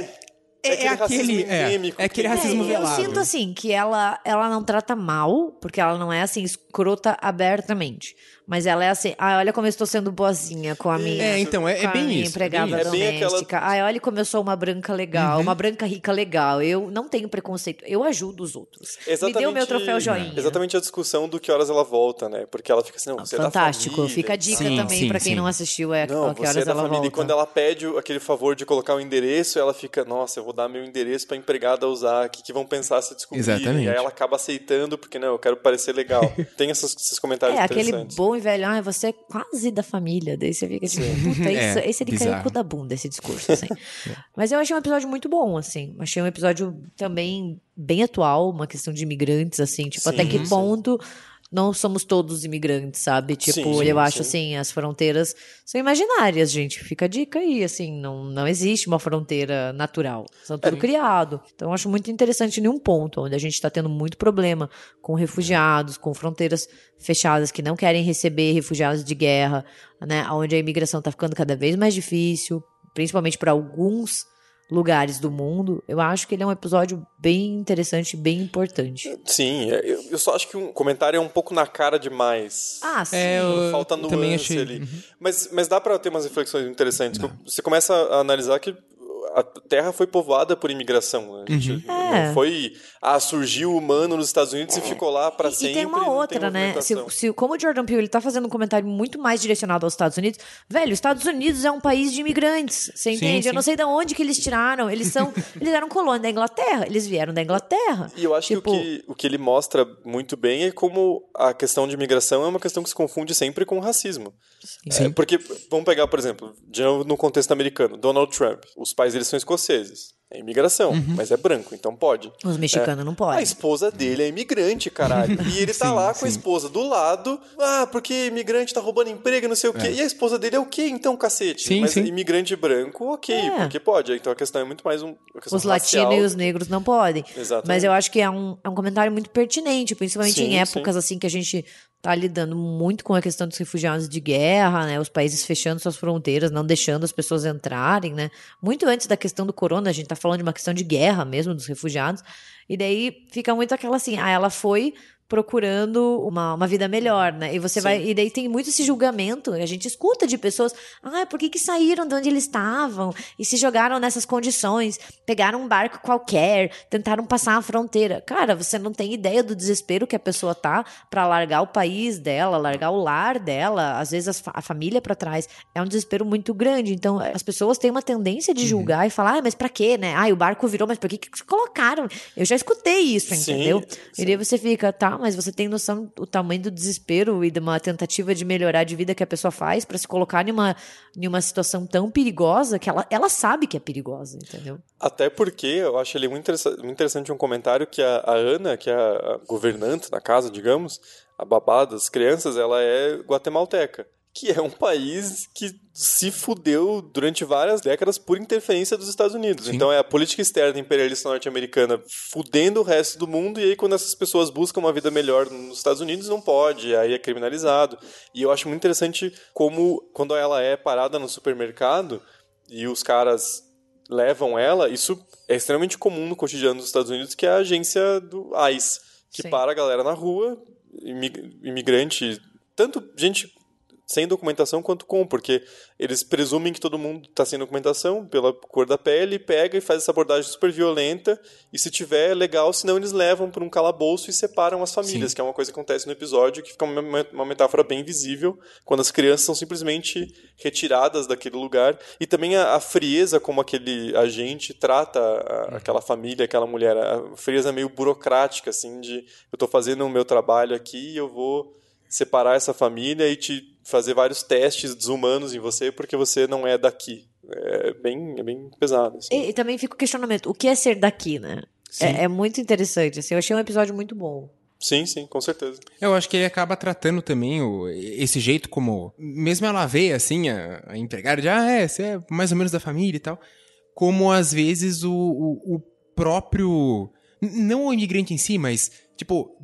é aquele é aquele. racismo É, endêmico é aquele que- racismo É, eu velado. sinto assim que ela, ela não trata mal, porque ela não é assim escrota abertamente. Mas ela é assim, ai, olha como eu estou sendo boazinha com a minha, É, então, é- é bem minha isso, é empregada. É bem aquela- doméstica. Ai, olha como eu sou uma branca legal, Uhum. uma branca rica legal. Eu não tenho preconceito, eu ajudo os outros. Me dê o meu troféu joinha. Exatamente a discussão do que horas ela volta, né? Porque ela fica assim, não, você Fantástico. é da família. Fica a dica Sim, também pra quem sim. não assistiu é Não, a que horas é da ela família. volta. E quando ela pede o- aquele favor de colocar o endereço, ela fica, nossa, eu vou dar meu endereço pra empregada usar, o que, que vão pensar se descobrir? Exatamente. E aí ela acaba aceitando, porque, não, eu quero parecer legal. Tem essas- esses comentários É, aquele interessantes. Bom e velho, ah, você é quase da família. Daí você fica tipo, puta, É, isso, esse ele caiu bizarro. com o da bunda, esse discurso, assim. Mas eu achei um episódio muito bom, assim. Achei um episódio também bem atual, uma questão de imigrantes, assim. Tipo, até Sim, que sim. Não somos todos imigrantes, sabe? Tipo, Sim, sim, eu acho, sim. assim, as fronteiras são imaginárias, gente. Fica a dica aí, assim. Não, não existe uma fronteira natural. São tudo criado. Então, eu acho muito interessante em um ponto, onde a gente está tendo muito problema com refugiados, com fronteiras fechadas que não querem receber refugiados de guerra, né? Onde a imigração está ficando cada vez mais difícil, principalmente para alguns lugares do mundo. Eu acho que ele é um episódio bem interessante, bem importante. Sim, é, eu, eu só acho que um comentário é um pouco na cara demais. Ah, sim. É, eu Falta nuance também achei. ali. Mas, mas dá pra ter umas reflexões interessantes. Você começa a analisar que a Terra foi povoada por imigração. Né? A gente Não É. foi, ah, surgiu humano nos Estados Unidos e ficou lá pra E- sempre. E tem uma outra, né? Se, se- como o Jordan Peele ele tá fazendo um comentário muito mais direcionado aos Estados Unidos, velho, os Estados Unidos é um país de imigrantes, você entende? Eu sim. não sei de onde que eles tiraram. Eles são, eles eram colônia da Inglaterra, eles vieram da Inglaterra. E eu acho tipo, que, o que o que ele mostra muito bem é como a questão de imigração é uma questão que se confunde sempre com racismo. É, porque, vamos pegar, por exemplo, de novo no contexto americano, Donald Trump. Os pais dele são escoceses. É imigração, Uhum. mas é branco, então pode. Os mexicanos não A podem. esposa dele é imigrante, caralho. E ele tá Sim, lá com a sim. esposa do lado. Ah, porque imigrante tá roubando emprego, não sei o quê. E a esposa dele é o quê, então, cacete? Sim, Mas sim. imigrante branco, ok, É. porque pode. Então a questão é muito mais um. Os latinos e os negros não podem. Exatamente. Mas eu acho que é um, é um comentário muito pertinente, principalmente em épocas assim que a gente tá lidando muito com a questão dos refugiados de guerra, né? Os países fechando suas fronteiras, não deixando as pessoas entrarem, né? Muito antes da questão do corona, a gente tá falando de uma questão de guerra mesmo dos refugiados. E daí fica muito aquela assim, ah, ela foi procurando uma, uma vida melhor, né? E você vai. E daí tem muito esse julgamento, a gente escuta de pessoas, ah, por que, que saíram de onde eles estavam e se jogaram nessas condições, pegaram um barco qualquer, tentaram passar a fronteira. Cara, você não tem ideia do desespero que a pessoa tá pra largar o país dela, largar o lar dela, às vezes a família pra trás. É um desespero muito grande. Então, as pessoas têm uma tendência de julgar e falar, ah, mas pra quê, né? Ah, o barco virou, mas por que, que colocaram? Eu já escutei isso, Sim, entendeu? sim. E daí você fica, tá, mas você tem noção do tamanho do desespero e de uma tentativa de melhorar de vida que a pessoa faz pra se colocar em uma, situação tão perigosa que ela, ela sabe que é perigosa, entendeu? Até porque eu acho ele muito, interessa- muito interessante um comentário que a, a Ana, que é a governante da casa, digamos, a babá das crianças, ela é guatemalteca. Que é um país que se fudeu durante várias décadas por interferência dos Estados Unidos. Então é a política externa imperialista norte-americana fudendo o resto do mundo, e aí quando essas pessoas buscam uma vida melhor nos Estados Unidos, não pode, aí é criminalizado. E eu acho muito interessante como, quando ela é parada no supermercado e os caras levam ela, isso é extremamente comum no cotidiano dos Estados Unidos, que é a agência do ICE, que Sim. para a galera na rua, imig- imigrante, tanto gente sem documentação quanto com, porque eles presumem que todo mundo está sem documentação pela cor da pele, pega e faz essa abordagem super violenta, e se tiver, é legal, senão eles levam para um calabouço e separam as famílias, Sim. que é uma coisa que acontece no episódio, que fica uma, uma metáfora bem visível, quando as crianças são simplesmente retiradas daquele lugar, e também a, a frieza como aquele agente trata a- aquela família, aquela mulher, a frieza meio burocrática, assim, de eu estou fazendo o meu trabalho aqui e eu vou separar essa família e te fazer vários testes desumanos em você porque você não é daqui. É bem, é bem pesado. assim. E, e também fica o questionamento: o que é ser daqui, né? É, é muito interessante. Assim, eu achei um episódio muito bom. Sim, sim, com certeza. Eu acho que ele acaba tratando também o, esse jeito como. Mesmo ela vê, assim, a, a empregada de, ah, é, você é mais ou menos da família e tal. Como às vezes o, o, o próprio. Não o imigrante em si, mas, tipo.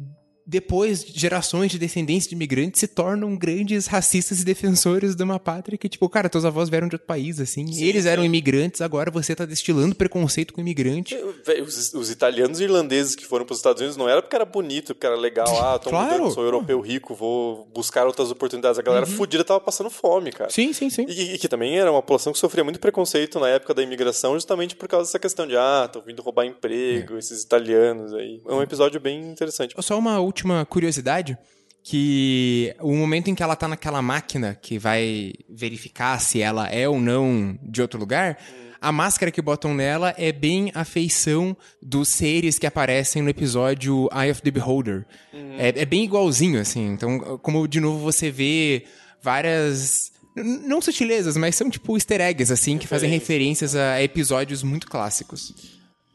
Depois, gerações de descendentes de imigrantes se tornam grandes racistas e defensores de uma pátria que, tipo, cara, teus avós vieram de outro país, assim. eles eram imigrantes, agora você tá destilando preconceito com imigrante. Os, os italianos e irlandeses que foram para os Estados Unidos não era porque era bonito, porque era legal, ah, tô Claro. mudando, sou europeu rico, vou buscar outras oportunidades. A galera fudida tava passando fome, cara. Sim, sim, sim. E, e que também era uma população que sofria muito preconceito na época da imigração, justamente por causa dessa questão de, ah, tô vindo roubar emprego, esses italianos aí. É um episódio bem interessante. Só uma última curiosidade, que o momento em que ela tá naquela máquina que vai verificar se ela é ou não de outro lugar, a máscara que botam nela é bem a feição dos seres que aparecem no episódio Eye of the Beholder. É, é bem igualzinho, assim. Então, como de novo você vê várias... Não sutilezas, mas são tipo easter eggs, assim, que fazem referências a episódios muito clássicos.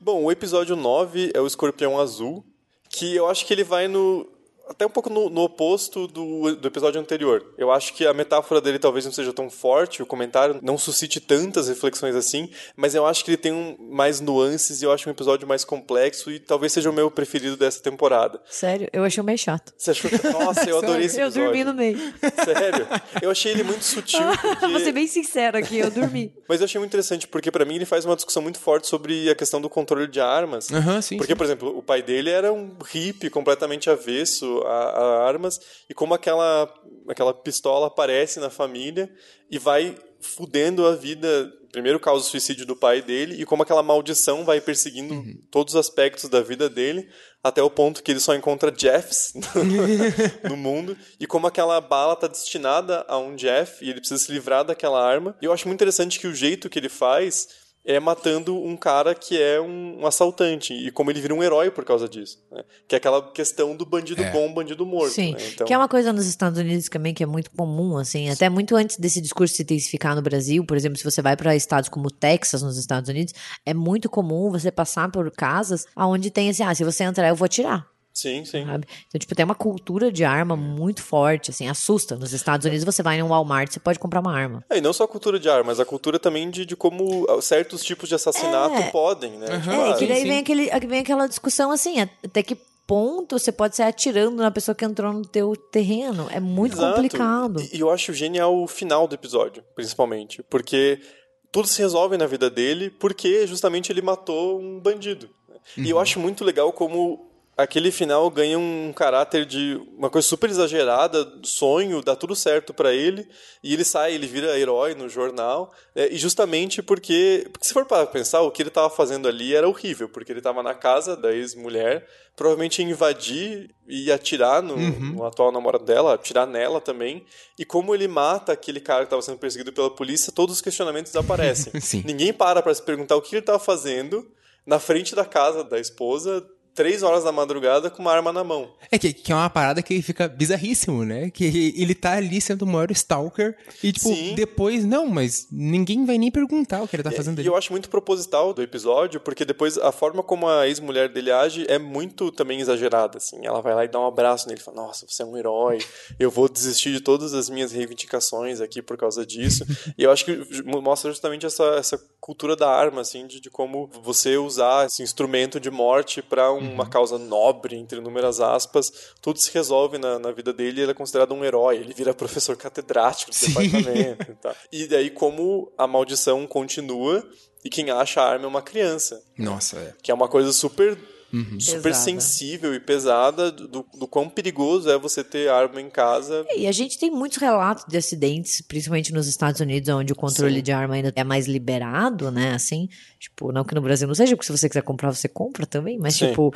Bom, o episódio 9 é o Escorpião Azul, que eu acho que ele vai no. Até um pouco no, no oposto do, do episódio anterior. Eu acho que a metáfora dele talvez não seja tão forte, o comentário não suscite tantas reflexões assim, mas eu acho que ele tem um, mais nuances e eu acho um episódio mais complexo e talvez seja o meu preferido dessa temporada. Sério, eu achei meio chato. Você achou que. Nossa, eu adorei esse Eu episódio. dormi no meio. Sério? Eu achei ele muito sutil porque. Vou ser bem sincera aqui, eu dormi. Mas eu achei muito interessante, porque pra mim ele faz uma discussão muito forte sobre a questão do controle de armas. Aham, sim, Porque, por exemplo, o pai dele era um hippie completamente avesso a, a armas, e como aquela, aquela pistola aparece na família e vai fudendo a vida. Primeiro causa o suicídio do pai dele e como aquela maldição vai perseguindo Uhum. todos os aspectos da vida dele, até o ponto que ele só encontra Jeffs no, no mundo, e como aquela bala tá destinada a um Jeff e ele precisa se livrar daquela arma. E eu acho muito interessante que o jeito que ele faz é matando um cara que é um, um assaltante, e como ele vira um herói por causa disso. né? Que é aquela questão do bandido É. bom, bandido morto. Sim, né? Então, que é uma coisa nos Estados Unidos também que é muito comum, assim, até muito antes desse discurso se intensificar no Brasil, por exemplo, se você vai para estados como Texas, nos Estados Unidos, é muito comum você passar por casas onde tem assim, ah, se você entrar eu vou atirar. Sim, sim. Sabe? Então, tipo, tem uma cultura de arma muito forte, assim, assusta. Nos Estados Unidos, você vai em um Walmart, você pode comprar uma arma. É, e não só a cultura de armas, a cultura também de, de como certos tipos de assassinato É. podem, né? Tipo, É, ah, que daí sim. vem, aquele, vem aquela discussão assim, até que ponto você pode sair atirando na pessoa que entrou no teu terreno. É muito Exato. complicado. E, eu acho genial o final do episódio, principalmente. Porque tudo se resolve na vida dele porque justamente ele matou um bandido. né? E eu acho muito legal como aquele final ganha um caráter de uma coisa super exagerada, sonho, dá tudo certo pra ele, e ele sai, ele vira herói no jornal, é, e justamente porque, porque se for para pensar, o que ele tava fazendo ali era horrível, porque ele tava na casa da ex-mulher, provavelmente invadir e atirar no, no atual namorado dela, atirar nela também, e como ele mata aquele cara que tava sendo perseguido pela polícia, todos os questionamentos aparecem. Sim. Ninguém para pra se perguntar o que ele tava fazendo na frente da casa da esposa, três horas da madrugada, com uma arma na mão. É que, que é uma parada que fica bizarríssimo, né? Que ele tá ali sendo o maior stalker e, tipo, Sim. depois, não, mas ninguém vai nem perguntar o que ele tá fazendo E ali. eu acho muito proposital do episódio, porque depois a forma como a ex-mulher dele age é muito também exagerada, assim. Ela vai lá e dá um abraço nele e fala, nossa, você é um herói, eu vou desistir de todas as minhas reivindicações aqui por causa disso. e eu acho que mostra justamente essa, essa cultura da arma, assim, de, de como você usar esse instrumento de morte para uma causa nobre, entre inúmeras aspas, tudo se resolve na, na vida dele e ele é considerado um herói. Ele vira professor catedrático do Sim. departamento e tal. E daí como a maldição continua e quem acha a arma é uma criança. Nossa, é. Que é uma coisa super, super Pesada. sensível e pesada do, do quão perigoso é você ter arma em casa. E a gente tem muitos relatos de acidentes, principalmente nos Estados Unidos, onde o controle Sim. de arma ainda é mais liberado, né? Assim, tipo, não que no Brasil não seja, porque se você quiser comprar, você compra também, mas Sim. tipo.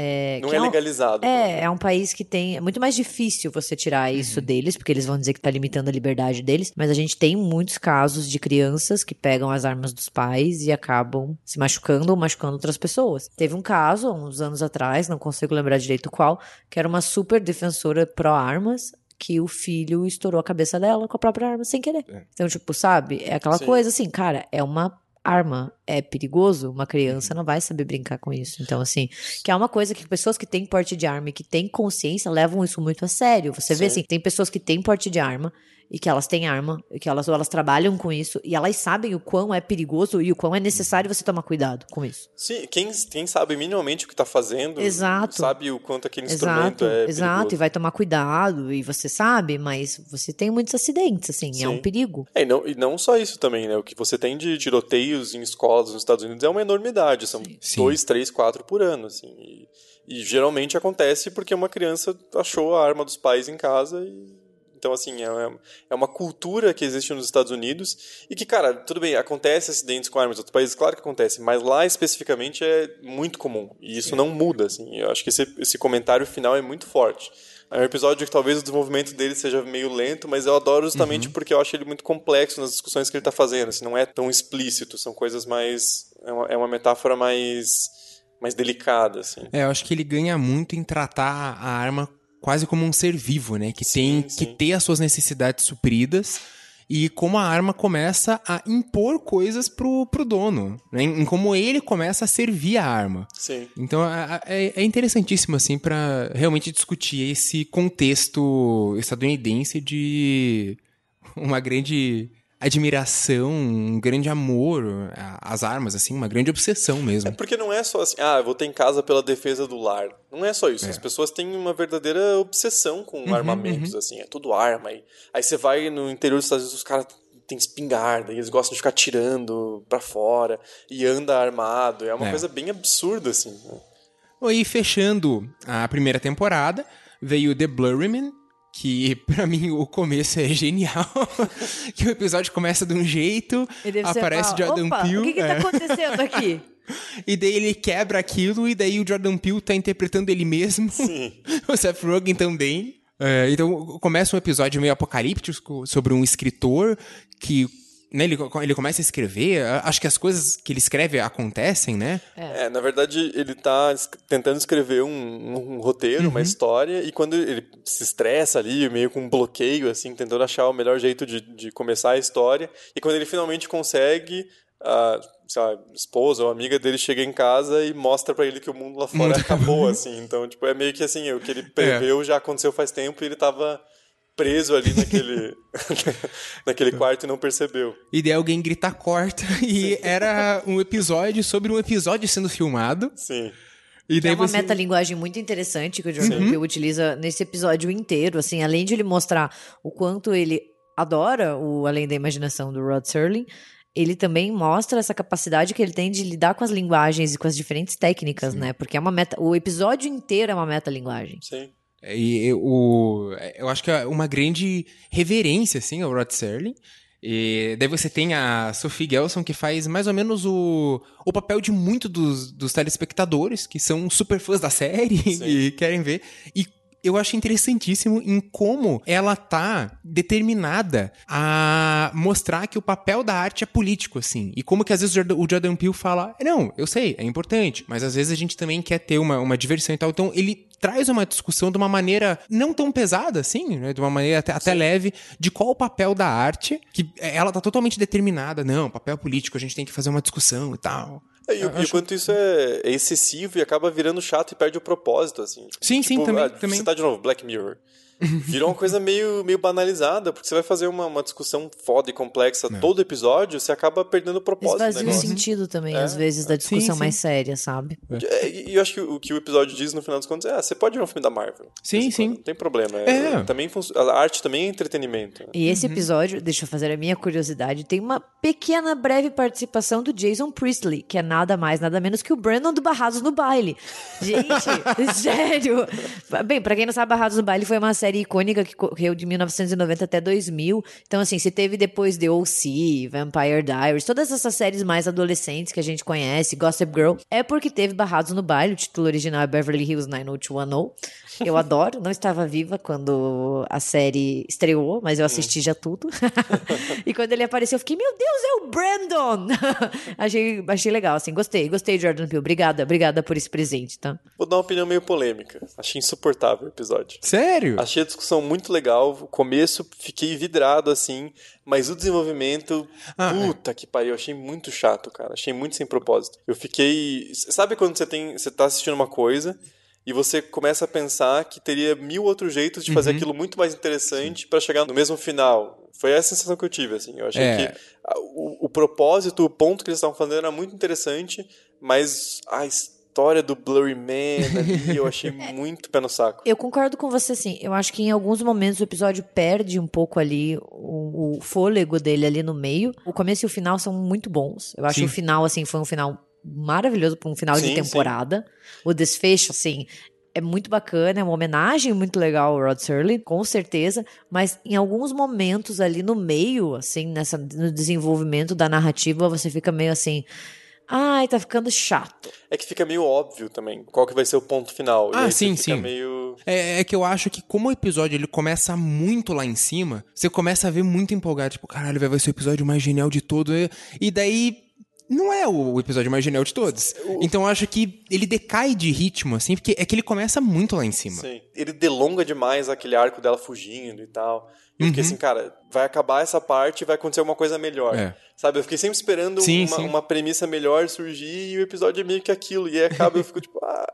É, Não que é um- legalizado. É, é um país que tem. É muito mais difícil você tirar isso deles, porque eles vão dizer que tá limitando a liberdade deles. Mas a gente tem muitos casos de crianças que pegam as armas dos pais e acabam se machucando ou machucando outras pessoas. Teve um caso, há uns anos atrás, não consigo lembrar direito qual, que era uma super defensora pró-armas. Que o filho estourou a cabeça dela com a própria arma sem querer. Então, tipo, sabe? É aquela Sim. coisa assim, cara, é uma arma. É perigoso, uma criança não vai saber brincar com isso. Então, assim, que é uma coisa que pessoas que têm porte de arma e que têm consciência levam isso muito a sério. Você vê Sim. assim, tem pessoas que têm porte de arma e que elas têm arma, e que elas, ou elas trabalham com isso, e elas sabem o quão é perigoso e o quão é necessário você tomar cuidado com isso. Sim, quem, quem sabe minimamente o que tá fazendo, Exato. sabe o quanto aquele instrumento Exato, é exato, e perigoso. vai tomar cuidado, e você sabe, mas você tem muitos acidentes, assim, é um Sim. perigo. É, e, não, e não só isso também, né? O que você tem de tiroteios em escolas nos Estados Unidos é uma enormidade. São Sim. dois, três, quatro por ano, assim. E, e geralmente acontece porque uma criança achou a arma dos pais em casa e... Então, assim, é, é uma cultura que existe nos Estados Unidos e que, cara, tudo bem, acontece acidentes com armas em outros países, claro que acontece, mas lá especificamente é muito comum e isso não muda, assim. Eu acho que esse, esse comentário final é muito forte. É um episódio que talvez o desenvolvimento dele seja meio lento, mas eu adoro justamente porque eu acho ele muito complexo nas discussões que ele está fazendo. Assim, não é tão explícito, são coisas mais. É uma, é uma metáfora mais. mais delicada, assim. É, eu acho que ele ganha muito em tratar a arma quase como um ser vivo, né? Que tem Sim, sim. que ter as suas necessidades supridas e como a arma começa a impor coisas pro, pro dono, né? Em como ele começa a servir a arma. Sim. Então é, é interessantíssimo, assim, pra realmente discutir esse contexto estadunidense de uma grande admiração, um grande amor às armas, assim, uma grande obsessão mesmo. Porque não é só assim, ah, eu vou ter em casa pela defesa do lar. Não é só isso. As pessoas têm uma verdadeira obsessão com armamentos, assim, é tudo arma. Aí, aí você vai no interior dos Estados Unidos, os caras têm espingarda, e eles gostam de ficar tirando pra fora, e anda armado. É uma É. coisa bem absurda, assim. né? E fechando a primeira temporada, veio The Blurryman, que pra mim o começo é genial. que o episódio começa de um jeito, E aparece fala, Jordan Opa, Peele. o que que é. tá acontecendo aqui? E daí ele quebra aquilo, e daí o Jordan Peele tá interpretando ele mesmo. Sim. o Seth Rogen também. É, então começa um episódio meio apocalíptico sobre um escritor que. Né, ele, ele começa a escrever, acho que as coisas que ele escreve acontecem, né? É, na verdade, ele tá es- tentando escrever um, um roteiro, Uhum. uma história, e quando ele se estressa ali, meio com um bloqueio, assim, tentando achar o melhor jeito de, de começar a história, e quando ele finalmente consegue, a sei lá, esposa ou amiga dele chega em casa e mostra pra ele que o mundo lá fora acabou, assim. Então, tipo, é meio que assim, o que ele preveu já aconteceu faz tempo e ele tava preso ali naquele, naquele quarto e não percebeu. E daí alguém grita corta, e era um episódio sobre um episódio sendo filmado. Sim. E daí É uma você... metalinguagem muito interessante que o Jordan Peele utiliza nesse episódio inteiro, assim, além de ele mostrar o quanto ele adora o Além da Imaginação do Rod Serling, ele também mostra essa capacidade que ele tem de lidar com as linguagens e com as diferentes técnicas, né? Porque é uma meta, o episódio inteiro é uma metalinguagem. Sim. E eu, o, eu acho que é uma grande reverência, assim, ao Rod Serling. E daí você tem a Sophie Gelson, que faz mais ou menos o, o papel de muito dos, dos telespectadores, que são super fãs da série e querem ver. E eu acho interessantíssimo em como ela tá determinada a mostrar que o papel da arte é político, assim. E como que às vezes o Jordan- Peele fala, não, eu sei, é importante, mas às vezes a gente também quer ter uma, uma diversão e tal. Então ele traz uma discussão de uma maneira não tão pesada, assim, né? De uma maneira até, até leve, de qual o papel da arte, que ela tá totalmente determinada. Não, papel político, a gente tem que fazer uma discussão e tal. É, e, o- quanto isso é, é excessivo e acaba virando chato e perde o propósito, assim. Sim, sim, também- ah, também. Você tá de novo, Black Mirror. Virou uma coisa meio, meio banalizada, porque você vai fazer uma, uma discussão foda e complexa todo episódio, você acaba perdendo o propósito Esvazia o sentido também, às vezes, da discussão sim. mais séria, sabe? É, E e eu acho que o que o episódio diz no final dos contos é: ah, você pode ver um filme da Marvel. Sim, Esse- sim. Não tem problema. É. É, Também a arte também é entretenimento. E esse episódio, deixa eu fazer a minha curiosidade, tem uma pequena breve participação do Jason Priestley, que é nada mais, nada menos que o Brandon do Barrados no Baile. Gente, sério. Bem, pra quem não sabe, Barrados no Baile foi uma série icônica que correu de 1990 até 2000. Então, assim, se teve depois The O.C., Vampire Diaries, todas essas séries mais adolescentes que a gente conhece, Gossip Girl, é porque teve Barrados no Baile, o título original é Beverly Hills 90210. Eu adoro, não estava viva quando a série estreou, mas eu assisti já tudo. e quando ele apareceu, eu fiquei, meu Deus, é o Brandon! achei, achei legal, assim, gostei, gostei, Jordan Peele. Obrigada, obrigada por esse presente, tá? Vou dar uma opinião meio polêmica. Achei insuportável o episódio. Sério? Achei a discussão muito legal. O começo fiquei vidrado assim, mas o desenvolvimento, Ah, é. puta que pariu, achei muito chato, cara. Achei muito sem propósito. Eu fiquei, sabe quando você tem, você tá assistindo uma coisa e você começa a pensar que teria mil outros jeitos de Uhum. fazer aquilo muito mais interessante pra chegar no mesmo final. Foi essa a sensação que eu tive, assim. Eu achei É. que a- o, o propósito, o ponto que eles estavam fazendo era muito interessante, mas a história do Blurry Man ali eu achei muito pé no saco. Eu concordo com você, sim. Eu acho que em alguns momentos o episódio perde um pouco ali o, o fôlego dele ali no meio. O começo e o final são muito bons. Eu acho Sim. que o final, assim, foi um final maravilhoso para um final Sim, de temporada. O desfecho, assim, é muito bacana, é uma homenagem muito legal ao Rod Serling, com certeza, mas em alguns momentos ali no meio, assim, nessa, no desenvolvimento da narrativa, você fica meio assim, ai, tá ficando chato. É que fica meio óbvio também qual que vai ser o ponto final. Ah, e aí sim, sim. meio. É, é que eu acho que como o episódio ele começa muito lá em cima, você começa a ver muito empolgado, tipo, caralho, vai vai ser o episódio mais genial de todo. E- E daí não é o episódio mais genial de todos. Então eu acho que ele decai de ritmo, assim, porque é que ele começa muito lá em cima. Sim. Ele delonga demais aquele arco dela fugindo e tal. Eu Uhum. fiquei assim, cara, vai acabar essa parte e vai acontecer alguma coisa melhor. É. Sabe? Eu fiquei sempre esperando Sim, uma, sim. uma premissa melhor surgir e o episódio é meio que aquilo. E aí acaba e eu fico tipo, ah,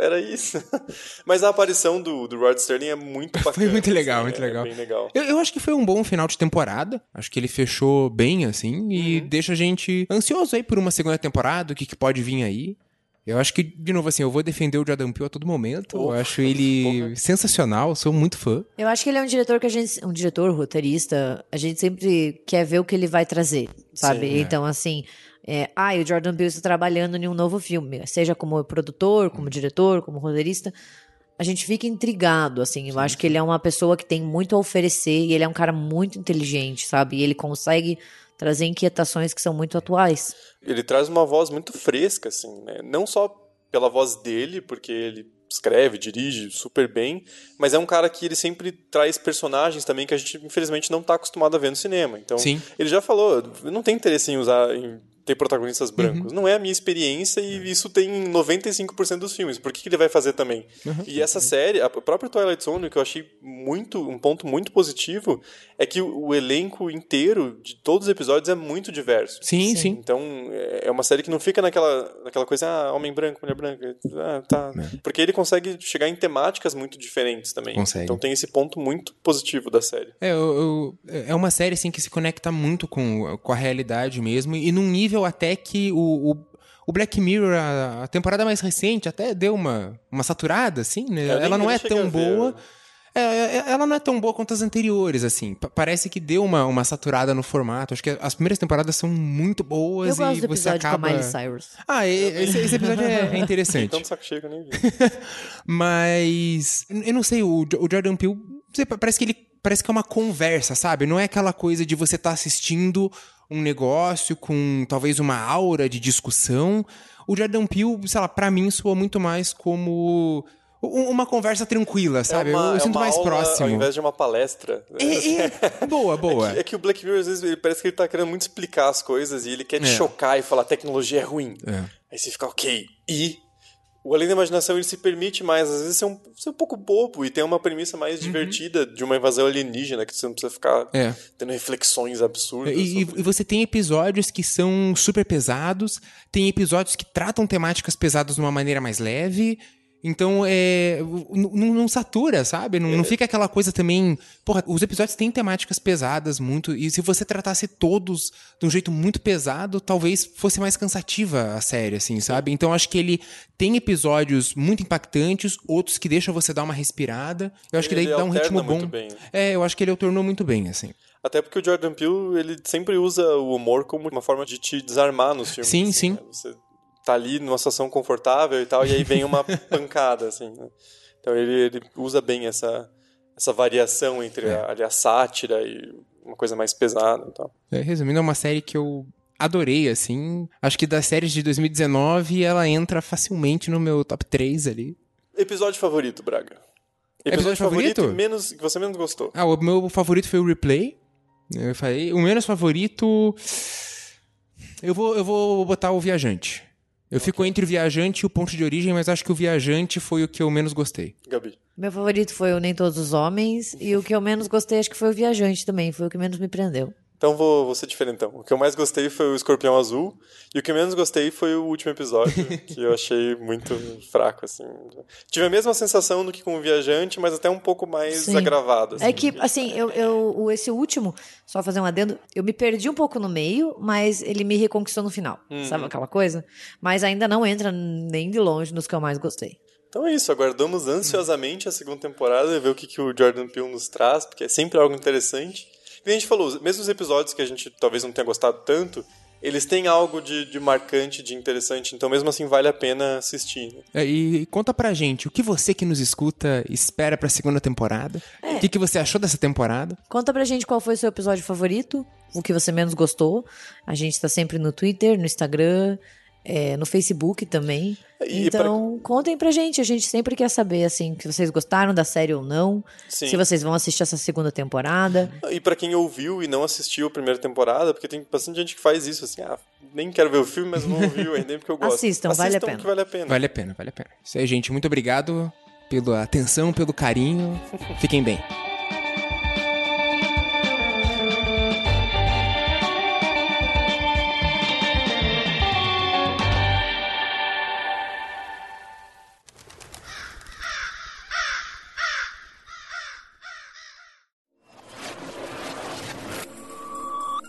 era isso. Mas a aparição do, do Rod Sterling é muito bacana. Foi muito legal, assim, muito é legal. legal. Eu, eu acho que foi um bom final de temporada. Acho que ele fechou bem, assim, e Uhum. deixa a gente ansioso aí por uma segunda temporada, o que, que pode vir aí. Eu acho que, de novo, assim, eu vou defender o Jordan Peele a todo momento. eu acho ele sensacional, sou muito fã. Eu acho que ele é um diretor que a gente. Um diretor, roteirista, a gente sempre quer ver o que ele vai trazer, sabe? Sim, é. então, assim. É, ah, e o Jordan Peele está trabalhando em um novo filme, seja como produtor, como diretor, como roteirista. a gente fica intrigado, assim. Eu acho que ele é uma pessoa que tem muito a oferecer e ele é um cara muito inteligente, sabe? E ele consegue trazer inquietações que são muito atuais. Ele traz uma voz muito fresca, assim, né? Não só pela voz dele, porque ele escreve, dirige super bem, mas é um cara que ele sempre traz personagens também que a gente infelizmente não está acostumado a ver no cinema. Então, Sim. ele já falou, não tem interesse em usar em ter protagonistas brancos. Uhum. Não é a minha experiência e isso tem em 95% dos filmes. Por que, que ele vai fazer também? Uhum. E essa série, a própria Twilight Zone, que eu achei muito um ponto muito positivo, é que o, o elenco inteiro de todos os episódios é muito diverso. Sim, sim. Então, é uma série que não fica naquela, naquela coisa, ah, homem branco, mulher branca, ah, tá. Porque ele consegue chegar em temáticas muito diferentes também. É. Consegue. Então tem esse ponto muito positivo da série. É, eu- eu- é uma série assim que se conecta muito com, com a realidade mesmo e num nível até que o, o, o Black Mirror, a, a temporada mais recente, até deu uma, uma saturada, assim, né? Ela não é tão boa. É, é, ela não é tão boa quanto as anteriores, assim. Pa- parece que deu uma, uma saturada no formato. Acho que as primeiras temporadas são muito boas Eu gosto e do você acaba. com a Miley Cyrus. Ah, e- esse, esse episódio é, é interessante. Então, saco cheio, eu nem vi. Mas eu não sei, o, o Jordan Peele parece que ele parece que é uma conversa, sabe? Não é aquela coisa de você estar assistindo um negócio com talvez uma aura de discussão. O Jordan Peele, sei lá, pra mim soa muito mais como um- uma conversa tranquila, sabe? é uma, eu é sinto mais aula próximo. Ao invés de uma palestra. É, é, boa, boa. É que o Black Mirror, às vezes, ele parece que ele tá querendo muito explicar as coisas e ele quer te É. chocar e falar tecnologia é ruim. É. Aí você fica, ok. E o Além da Imaginação, ele se permite mais, às vezes, ser um, ser um pouco bobo e tem uma premissa mais divertida de uma invasão alienígena, que você não precisa ficar Uhum. É. tendo reflexões absurdas. E- sobre- e você tem episódios que são super pesados, tem episódios que tratam temáticas pesadas de uma maneira mais leve. Então, é. n- n- Não satura, sabe? Não, não fica aquela coisa também. Porra, os episódios têm temáticas pesadas muito. E se você tratasse todos de um jeito muito pesado, talvez fosse mais cansativa a série, assim, sabe? Então, acho que ele tem episódios muito impactantes, outros que deixam você dar uma respirada. Eu acho que daí Ele dá um ritmo bom. muito bem. É, eu acho que ele alternou muito bem, assim. Até porque o Jordan Peele, ele sempre usa o humor como uma forma de te desarmar nos filmes. Sim, assim, sim. né? Você tá ali numa situação confortável e tal, e aí vem uma pancada, assim. né? Então ele, ele usa bem essa, essa variação entre É. a, ali a sátira e uma coisa mais pesada e tal. É, resumindo, é uma série que eu adorei, assim. Acho que das séries de 2019, ela entra facilmente no meu top 3 ali. Episódio favorito, Braga? Episódio favorito? e menos, que você menos gostou. Ah, o meu favorito foi o Replay. Eu falei. O menos favorito. Eu vou, eu vou botar o Viajante. Eu fico entre o Viajante e o Ponto de Origem, mas acho que o Viajante foi o que eu menos gostei. Gabi. Meu favorito foi o Nem Todos os Homens. E o que eu menos gostei, acho que foi o Viajante também. Foi o que menos me prendeu. Então vou, vou ser diferentão. O que eu mais gostei foi o Escorpião Azul. E o que eu menos gostei foi o último episódio, que eu achei muito fraco, assim. Tive a mesma sensação do que com o Viajante, mas até um pouco mais Sim. agravado. É que, assim, eu, eu, esse último, só fazer um adendo, eu me perdi um pouco no meio, mas ele me reconquistou no final. Sabe aquela coisa? Mas ainda não entra nem de longe nos que eu mais gostei. Então é isso, aguardamos ansiosamente a segunda temporada e ver o que, que o Jordan Peele nos traz, porque é sempre algo interessante. E a gente falou, mesmo os episódios que a gente talvez não tenha gostado tanto, eles têm algo de, de marcante, de interessante, então mesmo assim vale a pena assistir. né? É, E conta pra gente, o que você que nos escuta espera pra segunda temporada? O que, que você achou dessa temporada? Conta pra gente qual foi o seu episódio favorito, o que você menos gostou. A gente tá sempre no Twitter, no Instagram, é, no Facebook também. E então, contem pra gente. A gente sempre quer saber, assim, se vocês gostaram da série ou não. Sim. Se vocês vão assistir essa segunda temporada. E pra quem ouviu e não assistiu a primeira temporada, porque tem bastante gente que faz isso, assim, ah, nem quero ver o filme, mas vou ouvir o Endem porque eu gosto. Assistam, vale a pena. que vale a pena. Vale a pena, vale a pena. Isso aí, gente. Muito obrigado pela atenção, pelo carinho. Fiquem bem.